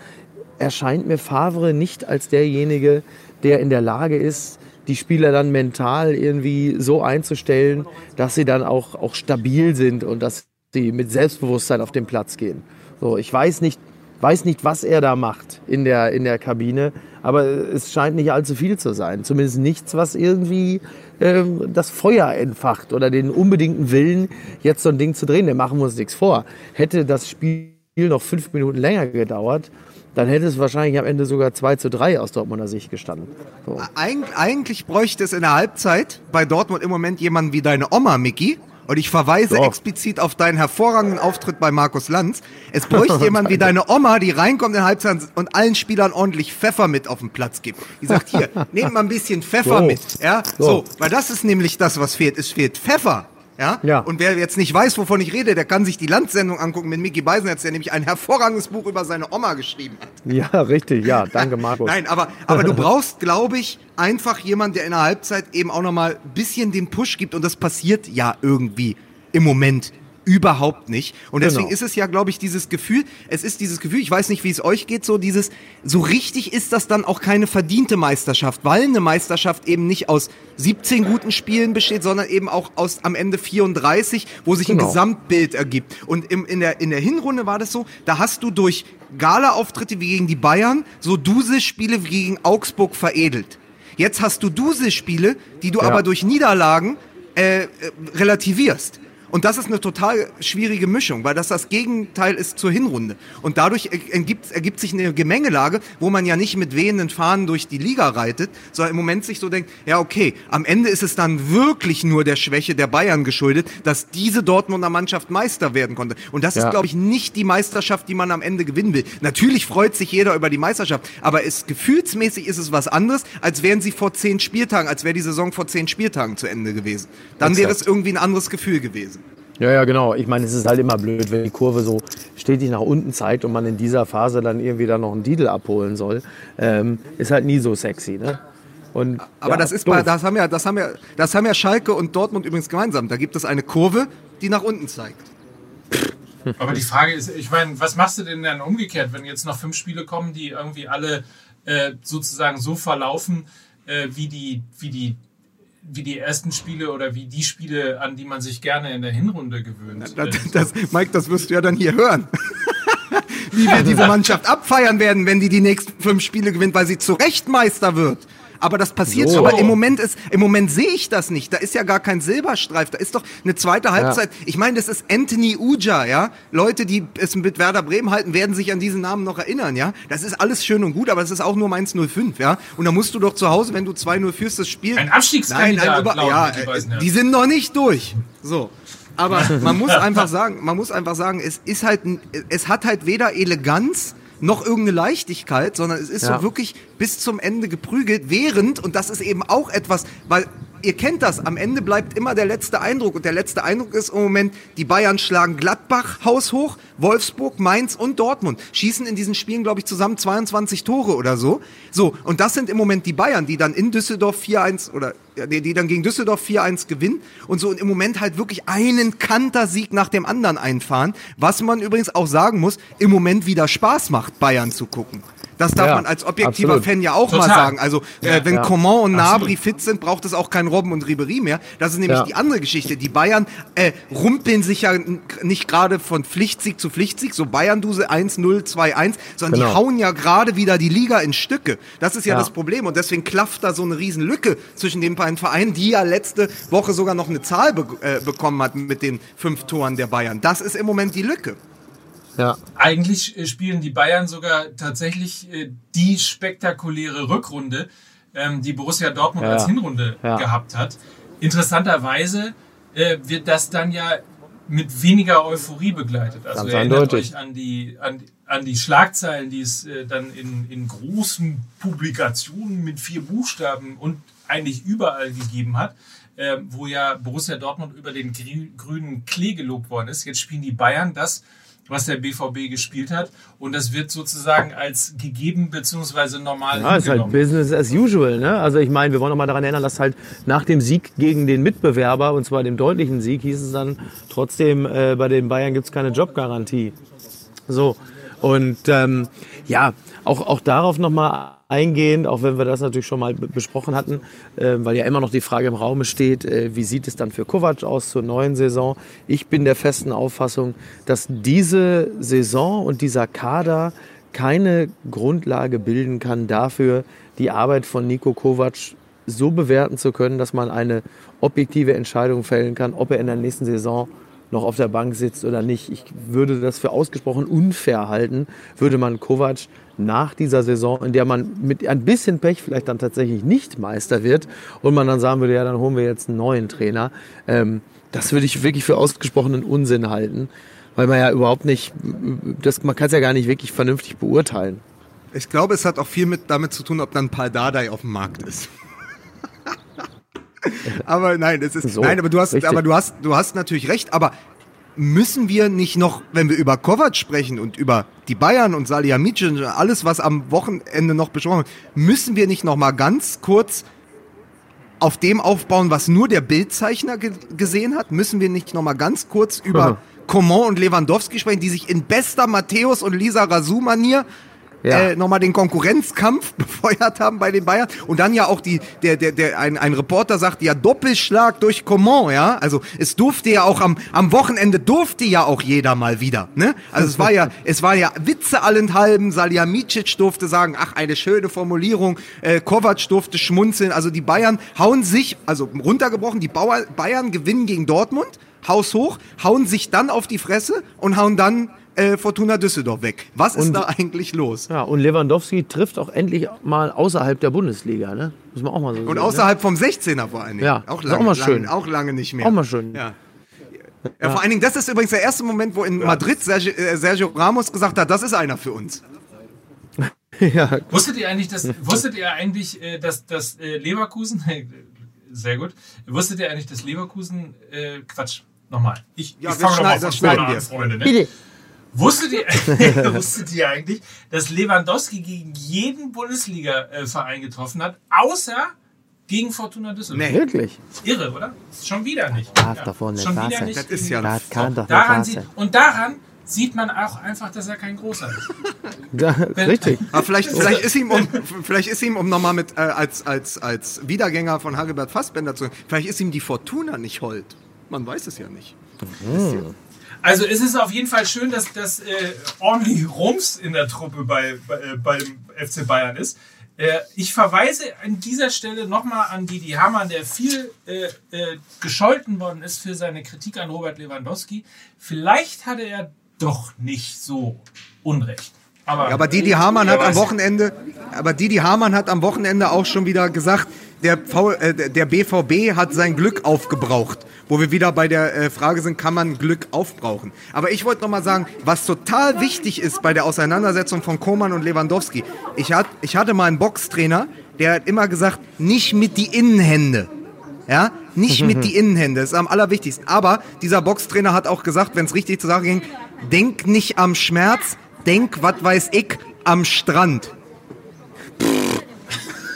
erscheint mir Favre nicht als derjenige, der in der Lage ist, die Spieler dann mental irgendwie so einzustellen, dass sie dann auch, auch stabil sind und dass sie mit Selbstbewusstsein auf den Platz gehen. So, ich weiß nicht, weiß nicht, was er da macht in der, in der Kabine, aber es scheint nicht allzu viel zu sein. Zumindest nichts, was irgendwie ähm, das Feuer entfacht oder den unbedingten Willen, jetzt so ein Ding zu drehen. Wir machen uns nichts vor. Hätte das Spiel noch fünf Minuten länger gedauert, dann hätte es wahrscheinlich am Ende sogar 2 zu 3 aus Dortmunder Sicht gestanden. So. Eig eigentlich bräuchte es in der Halbzeit bei Dortmund im Moment jemanden wie deine Oma, Mickey, Und ich verweise Doch. explizit auf deinen hervorragenden Auftritt bei Markus Lanz. Es bräuchte jemand wie deine Oma, die reinkommt in der Halbzeit und allen Spielern ordentlich Pfeffer mit auf den Platz gibt. Die sagt, hier, nehmt mal ein bisschen Pfeffer So. mit. Ja, so. So. weil das ist nämlich das, was fehlt. Es fehlt Pfeffer. Ja? Ja. Und wer jetzt nicht weiß, wovon ich rede, der kann sich die Landsendung angucken mit Mickey Beisenherz, der nämlich ein hervorragendes Buch über seine Oma geschrieben hat. Ja, richtig, ja, danke Markus. *laughs* Nein, aber, aber du brauchst, glaube ich, einfach jemand, der in der Halbzeit eben auch nochmal ein bisschen den Push gibt und das passiert ja irgendwie im Moment überhaupt nicht. Und deswegen Genau. ist es ja, glaube ich, dieses Gefühl, es ist dieses Gefühl, ich weiß nicht, wie es euch geht, so dieses, so richtig ist das dann auch keine verdiente Meisterschaft, weil eine Meisterschaft eben nicht aus 17 guten Spielen besteht, sondern eben auch aus am Ende 34, wo sich ein Genau. Gesamtbild ergibt. Und im, in, der, in der Hinrunde war das so, da hast du durch Gala-Auftritte wie gegen die Bayern so Duse-Spiele wie gegen Augsburg veredelt. Jetzt hast du Duse-Spiele, die du Ja. aber durch Niederlagen äh, äh, relativierst. Und das ist eine total schwierige Mischung, weil das das Gegenteil ist zur Hinrunde. Und dadurch er- ergibt, ergibt sich eine Gemengelage, wo man ja nicht mit wehenden Fahnen durch die Liga reitet, sondern im Moment sich so denkt, ja okay, am Ende ist es dann wirklich nur der Schwäche der Bayern geschuldet, dass diese Dortmunder Mannschaft Meister werden konnte. Und das ist, Ja. glaube ich, nicht die Meisterschaft, die man am Ende gewinnen will. Natürlich freut sich jeder über die Meisterschaft, aber es, gefühlsmäßig ist es was anderes, als wären sie vor zehn Spieltagen, als wäre die Saison vor zehn Spieltagen zu Ende gewesen. Dann wäre es Exakt. irgendwie ein anderes Gefühl gewesen. Ja, ja, genau. Ich meine, es ist halt immer blöd, wenn die Kurve so stetig nach unten zeigt und man in dieser Phase dann irgendwie da noch einen Titel abholen soll. Ähm, ist halt nie so sexy, ne? Und, Aber ja, das ist bei, das haben ja, das haben ja, das haben ja Schalke und Dortmund übrigens gemeinsam. Da gibt es eine Kurve, die nach unten zeigt. *laughs* Aber die Frage ist, ich meine, was machst du denn dann umgekehrt, wenn jetzt noch fünf Spiele kommen, die irgendwie alle äh, sozusagen so verlaufen, äh, wie die, wie die, wie die ersten Spiele oder wie die Spiele, an die man sich gerne in der Hinrunde gewöhnt. Das, Äh, das, Mike, das wirst du ja dann hier hören. *laughs* Wie wir diese Mannschaft abfeiern werden, wenn die die nächsten fünf Spiele gewinnt, weil sie zu Recht Meister wird. Aber das passiert So. schon. Aber im Moment ist, im Moment sehe ich das nicht. Da ist ja gar kein Silberstreif. Da ist doch eine zweite Halbzeit. Ich meine, das ist Anthony Uja, ja. Leute, die es mit Werder Bremen halten, werden sich an diesen Namen noch erinnern, ja. Das ist alles schön und gut, aber es ist auch nur Mainz 05, ja. Und da musst du doch zu Hause, wenn du 2-0 führst, das Spiel. Ein Abstiegskandidat, Nein, nein, über, ja, Micky äh, Beisenherz. die sind noch nicht durch. So. Aber *laughs* man muss einfach sagen, man muss einfach sagen, es ist halt, es hat halt weder Eleganz noch irgendeine Leichtigkeit, sondern es ist Ja. so wirklich bis zum Ende geprügelt, während, und das ist eben auch etwas, weil ihr kennt das, am Ende bleibt immer der letzte Eindruck und der letzte Eindruck ist im Moment, die Bayern schlagen Gladbach haushoch, Wolfsburg, Mainz und Dortmund, schießen in diesen Spielen, glaube ich, zusammen 22 Tore oder so. So, und das sind im Moment die Bayern, die dann in Düsseldorf 4-1 oder die, die dann gegen Düsseldorf 4-1 gewinnen und so und im Moment halt wirklich einen Kantersieg nach dem anderen einfahren, was man übrigens auch sagen muss, im Moment wieder Spaß macht, Bayern zu gucken. Das darf Ja, man als objektiver absolut. Fan ja auch mal Total. sagen. Also äh, wenn Ja. Coman und Nabri fit sind, braucht es auch kein Robben und Ribery mehr. Das ist nämlich Ja. die andere Geschichte. Die Bayern äh, rumpeln sich ja nicht gerade von Pflichtsieg zu Pflichtsieg, so Bayern-Duse 1-0, 2-1, sondern die Genau. hauen ja gerade wieder die Liga in Stücke. Das ist ja, Ja. das Problem und deswegen klafft da so eine riesen Lücke zwischen den beiden Vereinen, die ja letzte Woche sogar noch eine Zahl be äh, bekommen hat mit den fünf Toren der Bayern. Das ist im Moment die Lücke. Ja. Eigentlich äh, spielen die Bayern sogar tatsächlich äh, die spektakuläre Rückrunde, ähm, die Borussia Dortmund Ja. als Hinrunde Ja. gehabt hat. Interessanterweise äh, wird das dann ja mit weniger Euphorie begleitet. Also Ganz erinnert eindeutig. euch an die, an, an die Schlagzeilen, die es dann in, in großen Publikationen mit vier Buchstaben und eigentlich überall gegeben hat, äh, wo ja Borussia Dortmund über den grü grünen Klee gelobt worden ist. Jetzt spielen die Bayern das, was der BVB gespielt hat und das wird sozusagen als gegeben bzw. normal Ja, ist halt. Business as usual. Ne? Also ich meine, wir wollen noch mal daran erinnern, dass halt nach dem Sieg gegen den Mitbewerber, und zwar dem deutlichen Sieg, hieß es dann trotzdem, äh, bei den Bayern gibt's keine Jobgarantie. So. Und ähm, ja, auch, auch darauf nochmal eingehend, auch wenn wir das natürlich schon mal be- besprochen hatten, äh, weil ja immer noch die Frage im Raume steht, äh, wie sieht es dann für Kovac aus zur neuen Saison? Ich bin der festen Auffassung, dass diese Saison und dieser Kader keine Grundlage bilden kann dafür, die Arbeit von Nico Kovac so bewerten zu können, dass man eine objektive Entscheidung fällen kann, ob er in der nächsten Saison noch auf der Bank sitzt oder nicht. Ich würde das für ausgesprochen unfair halten, würde man Kovac nach dieser Saison, in der man mit ein bisschen Pech vielleicht dann tatsächlich nicht Meister wird und man dann sagen würde, ja, dann holen wir jetzt einen neuen Trainer. Ähm, Das würde ich wirklich für ausgesprochenen Unsinn halten, weil man ja überhaupt nicht, das, man kann es ja gar nicht wirklich vernünftig beurteilen. Ich glaube, es hat auch viel mit damit zu tun, ob dann Pal Dardai auf dem Markt ist. *laughs* aber nein, es ist So, nein, aber du hast, richtig. aber du hast, du hast natürlich recht. Aber müssen wir nicht noch, wenn wir über Kovac sprechen und über die Bayern und Salihamidzic und alles, was am Wochenende noch besprochen wird, müssen wir nicht noch mal ganz kurz auf dem aufbauen, was nur der Bildzeichner ge gesehen hat? Müssen wir nicht noch mal ganz kurz über Mhm. Coman und Lewandowski sprechen, die sich in bester Matthäus und Lisa Razou-Manier Ja. äh, nochmal den Konkurrenzkampf *laughs* befeuert haben bei den Bayern. Und dann ja auch die der der der ein, ein Reporter sagt ja Doppelschlag durch Coman ja. Also es durfte ja auch am am Wochenende durfte ja auch jeder mal wieder ne? Also es war ja *laughs* es war ja Witze allenthalben. Salihamidzic durfte sagen ach eine schöne Formulierung. Äh, Kovac durfte schmunzeln. Also die Bayern hauen sich also runtergebrochen die Bauer, Bayern gewinnen gegen Dortmund Haus hoch hauen sich dann auf die Fresse und hauen dann äh, Fortuna Düsseldorf weg was ist Und- da eigentlich los Ja, und Lewandowski trifft auch endlich mal außerhalb der Bundesliga, ne? Muss man auch mal so Und sehen. außerhalb vom 16er vor allen Dingen. Ja, auch lange, auch mal schön. Lange, auch lange nicht mehr. Auch mal schön. Ja. Ja, vor allen Dingen, das ist übrigens der erste Moment, wo in Madrid Sergio, äh, Sergio Ramos gesagt hat, das ist einer für uns. Ne? *laughs* ja, Wusstet ihr eigentlich, dass, wusstet ihr eigentlich, äh, dass, dass äh, Leverkusen, *laughs* sehr gut, wusstet ihr eigentlich, dass Leverkusen, äh, Quatsch, nochmal. Ich, Ja, ich wir fange schneiden- nochmal das von schneiden. Freunde. Ne? bitte. Wusstet ihr, *laughs* wusstet ihr eigentlich, dass Lewandowski gegen jeden Bundesliga-Verein getroffen hat, außer gegen Fortuna Düsseldorf? Nee. Wirklich? Irre, oder? Schon wieder nicht. Darf davon nicht schon wieder sein. nicht. Das ist ja Das kann doch nicht daran sieht, und daran sieht man auch einfach, dass er kein Großer ist. *laughs* Ja, richtig. Aber vielleicht, *laughs* vielleicht ist ihm, um, vielleicht ist ihm, um nochmal mit, äh, als, als, als Wiedergänger von Hagelbert Fassbender zu, vielleicht ist ihm die Fortuna nicht hold. Man weiß es ja nicht. Also es ist auf jeden Fall schön, dass das äh, ordentlich Rums in der Truppe bei, bei, äh, beim FC Bayern ist. Äh, ich verweise an dieser Stelle nochmal an Didi Hamann, der viel äh, äh, gescholten worden ist für seine Kritik an Robert Lewandowski. Vielleicht hatte er doch nicht so Unrecht. Aber, Ja, aber Didi Hamann hat am. Wochenende, aber Didi Hamann hat am Wochenende auch schon wieder gesagt, der, v, äh, der BVB hat sein Glück aufgebraucht. Wo wir wieder bei der äh, Frage sind, kann man Glück aufbrauchen? Aber ich wollte noch mal sagen, was total wichtig ist bei der Auseinandersetzung von Koman und Lewandowski. Ich, hat, ich hatte mal einen Boxtrainer, der hat immer gesagt, nicht mit die Innenhände. Ja, nicht mit die Innenhände, das ist am allerwichtigsten. Aber dieser Boxtrainer hat auch gesagt, wenn es richtig zur Sache ging, denk nicht am Schmerz, denk, was weiß ich, am Strand.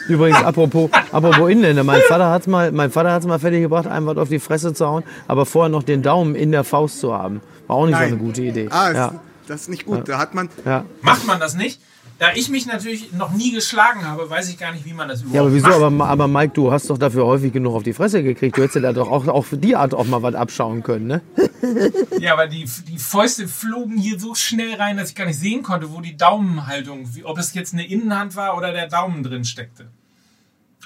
Übrigens, apropos, apropos Inländer, mein Vater hat es mal, mein Vater hat's mal fertig gebracht, einem was auf die Fresse zu hauen, aber vorher noch den Daumen in der Faust zu haben. War auch nicht so eine gute Idee. Ah, ja, das ist nicht gut. Da hat man. ja. macht man das nicht? Da ich mich natürlich noch nie geschlagen habe, weiß ich gar nicht, wie man das überhaupt ja, aber wieso? macht. Aber, aber Mike, du hast doch dafür häufig genug auf die Fresse gekriegt. Du hättest dir da doch auch, auch für die Art auch mal was abschauen können, ne? *laughs* Ja, aber die, die Fäuste flogen hier so schnell rein, dass ich gar nicht sehen konnte, wo die Daumenhaltung, wie, ob es jetzt eine Innenhand war oder der Daumen drin steckte.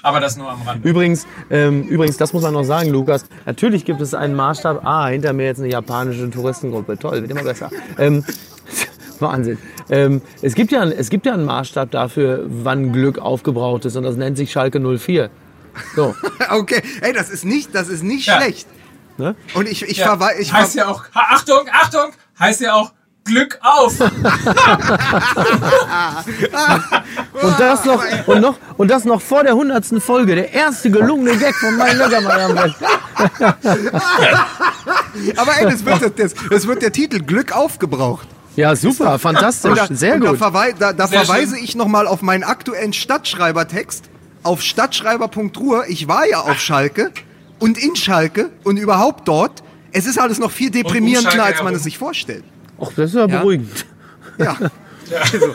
Aber das nur am Rand. Übrigens, ähm, übrigens, das muss man noch sagen, Lukas. Natürlich gibt es einen Maßstab. Ah, hinter mir jetzt eine japanische Touristengruppe. Toll, wird immer besser. Ähm, *laughs* Wahnsinn. Ähm, es, gibt ja, es gibt ja einen Maßstab dafür, wann Glück aufgebraucht ist. Und das nennt sich Schalke 04. So. *laughs* Okay, ey, das ist nicht, das ist nicht Ja. schlecht. Ne? Und ich, ich Ja, verweise. Ich heißt ja auch, Achtung, Achtung, heißt ja auch Glück auf. *laughs* Und das noch, und noch, und das noch vor der hundertsten Folge. Der erste gelungene Gag von meinem Löckermann. *laughs* aber ey, das wird, das, das wird der Titel Glück aufgebraucht. Ja, super, fantastisch, Und da, sehr und gut. Da, verwei da, da Sehr verweise schön. ich nochmal auf meinen aktuellen Stadtschreibertext auf stadtschreiber.ruhr. Ich war ja auf Schalke und in Schalke und überhaupt dort. Es ist alles noch viel deprimierender, als man herum. es sich vorstellt. Ach, das ist ja beruhigend. Ja. Also,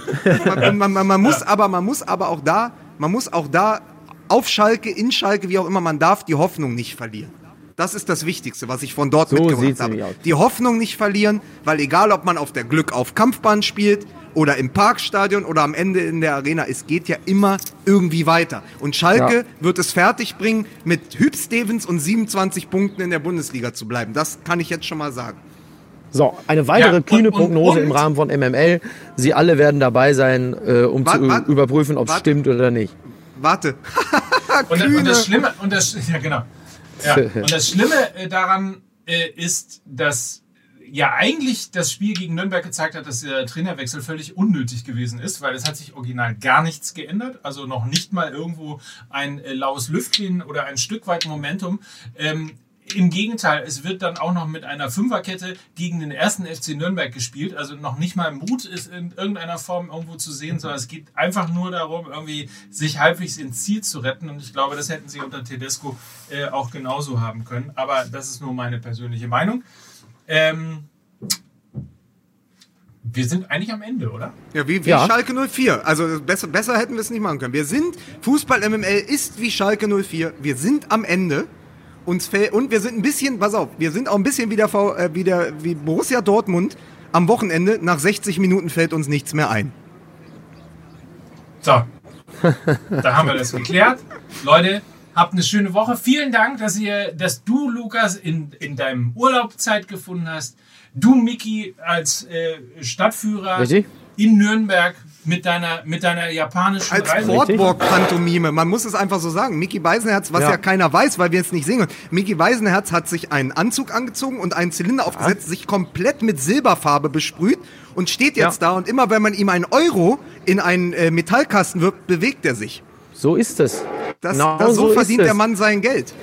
man, man, man, man muss aber, man muss aber auch da, man muss auch da auf Schalke, in Schalke, wie auch immer, man darf die Hoffnung nicht verlieren. Das ist das Wichtigste, was ich von dort So mitgebracht habe. Die Hoffnung nicht verlieren, weil egal, ob man auf der Glück auf Kampfbahn spielt oder im Parkstadion oder am Ende in der Arena, es geht ja immer irgendwie weiter. Und Schalke Ja. wird es fertigbringen, mit Hüb Stevens und 27 Punkten in der Bundesliga zu bleiben. Das kann ich jetzt schon mal sagen. So, eine weitere Ja, kühne und- Prognose und- im Rahmen von MML. Sie alle werden dabei sein, äh, um Wart- zu wart- überprüfen, ob es stimmt oder nicht. Warte. *laughs* Und, Kühne. und das Schlimme, und das, ja genau. Ja. *laughs* Und das Schlimme äh, daran äh, ist, dass ja eigentlich das Spiel gegen Nürnberg gezeigt hat, dass der Trainerwechsel völlig unnötig gewesen ist, weil es hat sich original gar nichts geändert, also noch nicht mal irgendwo ein äh, laues Lüftchen oder ein Stück weit Momentum. Ähm, im Gegenteil, es wird dann auch noch mit einer Fünferkette gegen den ersten FC Nürnberg gespielt. Also noch nicht mal Mut ist in irgendeiner Form irgendwo zu sehen, sondern es geht einfach nur darum, irgendwie sich halbwegs ins Ziel zu retten. Und ich glaube, das hätten sie unter Tedesco äh, auch genauso haben können. Aber das ist nur meine persönliche Meinung. Ähm, wir sind eigentlich am Ende, oder? Ja, wie, wie Ja. Schalke 04. Also besser, besser hätten wir es nicht machen können. Wir sind, Fußball MML ist wie Schalke 04. Wir sind am Ende. Uns fällt, und wir sind ein bisschen, pass auf, wir sind auch ein bisschen wie, der, V- äh, wie, der, wie Borussia Dortmund. Am Wochenende, nach 60 Minuten fällt uns nichts mehr ein. So, *laughs* da haben wir das geklärt. Leute, habt eine schöne Woche. Vielen Dank, dass ihr, dass du, Lukas, in, in deinem Urlaub Zeit gefunden hast. Du, Miki, als äh, Stadtführer Richtig. in Nürnberg mit deiner, mit deiner japanischen Als. Boardwalk-Pantomime, man muss es einfach so sagen. Mickey Beisenherz, was ja. Ja. keiner weiß, weil wir es nicht sehen. können. Mickey Beisenherz hat sich einen Anzug angezogen und einen Zylinder aufgesetzt, sich komplett mit Silberfarbe besprüht und steht jetzt Ja. da und immer wenn man ihm einen Euro in einen äh, Metallkasten wirft, bewegt er sich. So ist es. Das, Genau das, so so verdient der Mann sein Geld.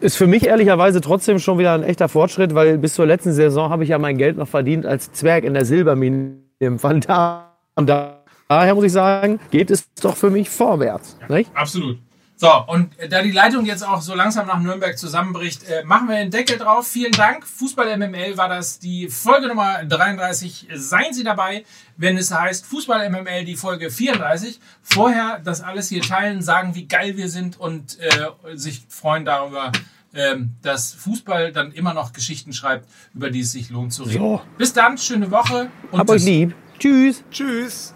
Ist für mich ehrlicherweise trotzdem schon wieder ein echter Fortschritt, weil bis zur letzten Saison habe ich ja mein Geld noch verdient als Zwerg in der Silbermine im Van Damme. Daher muss ich sagen, geht es doch für mich vorwärts. Nicht? Absolut. So, und da die Leitung jetzt auch so langsam nach Nürnberg zusammenbricht, äh, machen wir den Deckel drauf. Vielen Dank. Fußball MML war das die Folge Nummer 33. Seien Sie dabei, wenn es heißt Fußball MML die Folge 34. Vorher das alles hier teilen, sagen, wie geil wir sind und äh, sich freuen darüber, ähm, dass Fußball dann immer noch Geschichten schreibt, über die es sich lohnt zu reden. So. Bis dann, schöne Woche und Hab euch tschüss. lieb. Tschüss. Tschüss.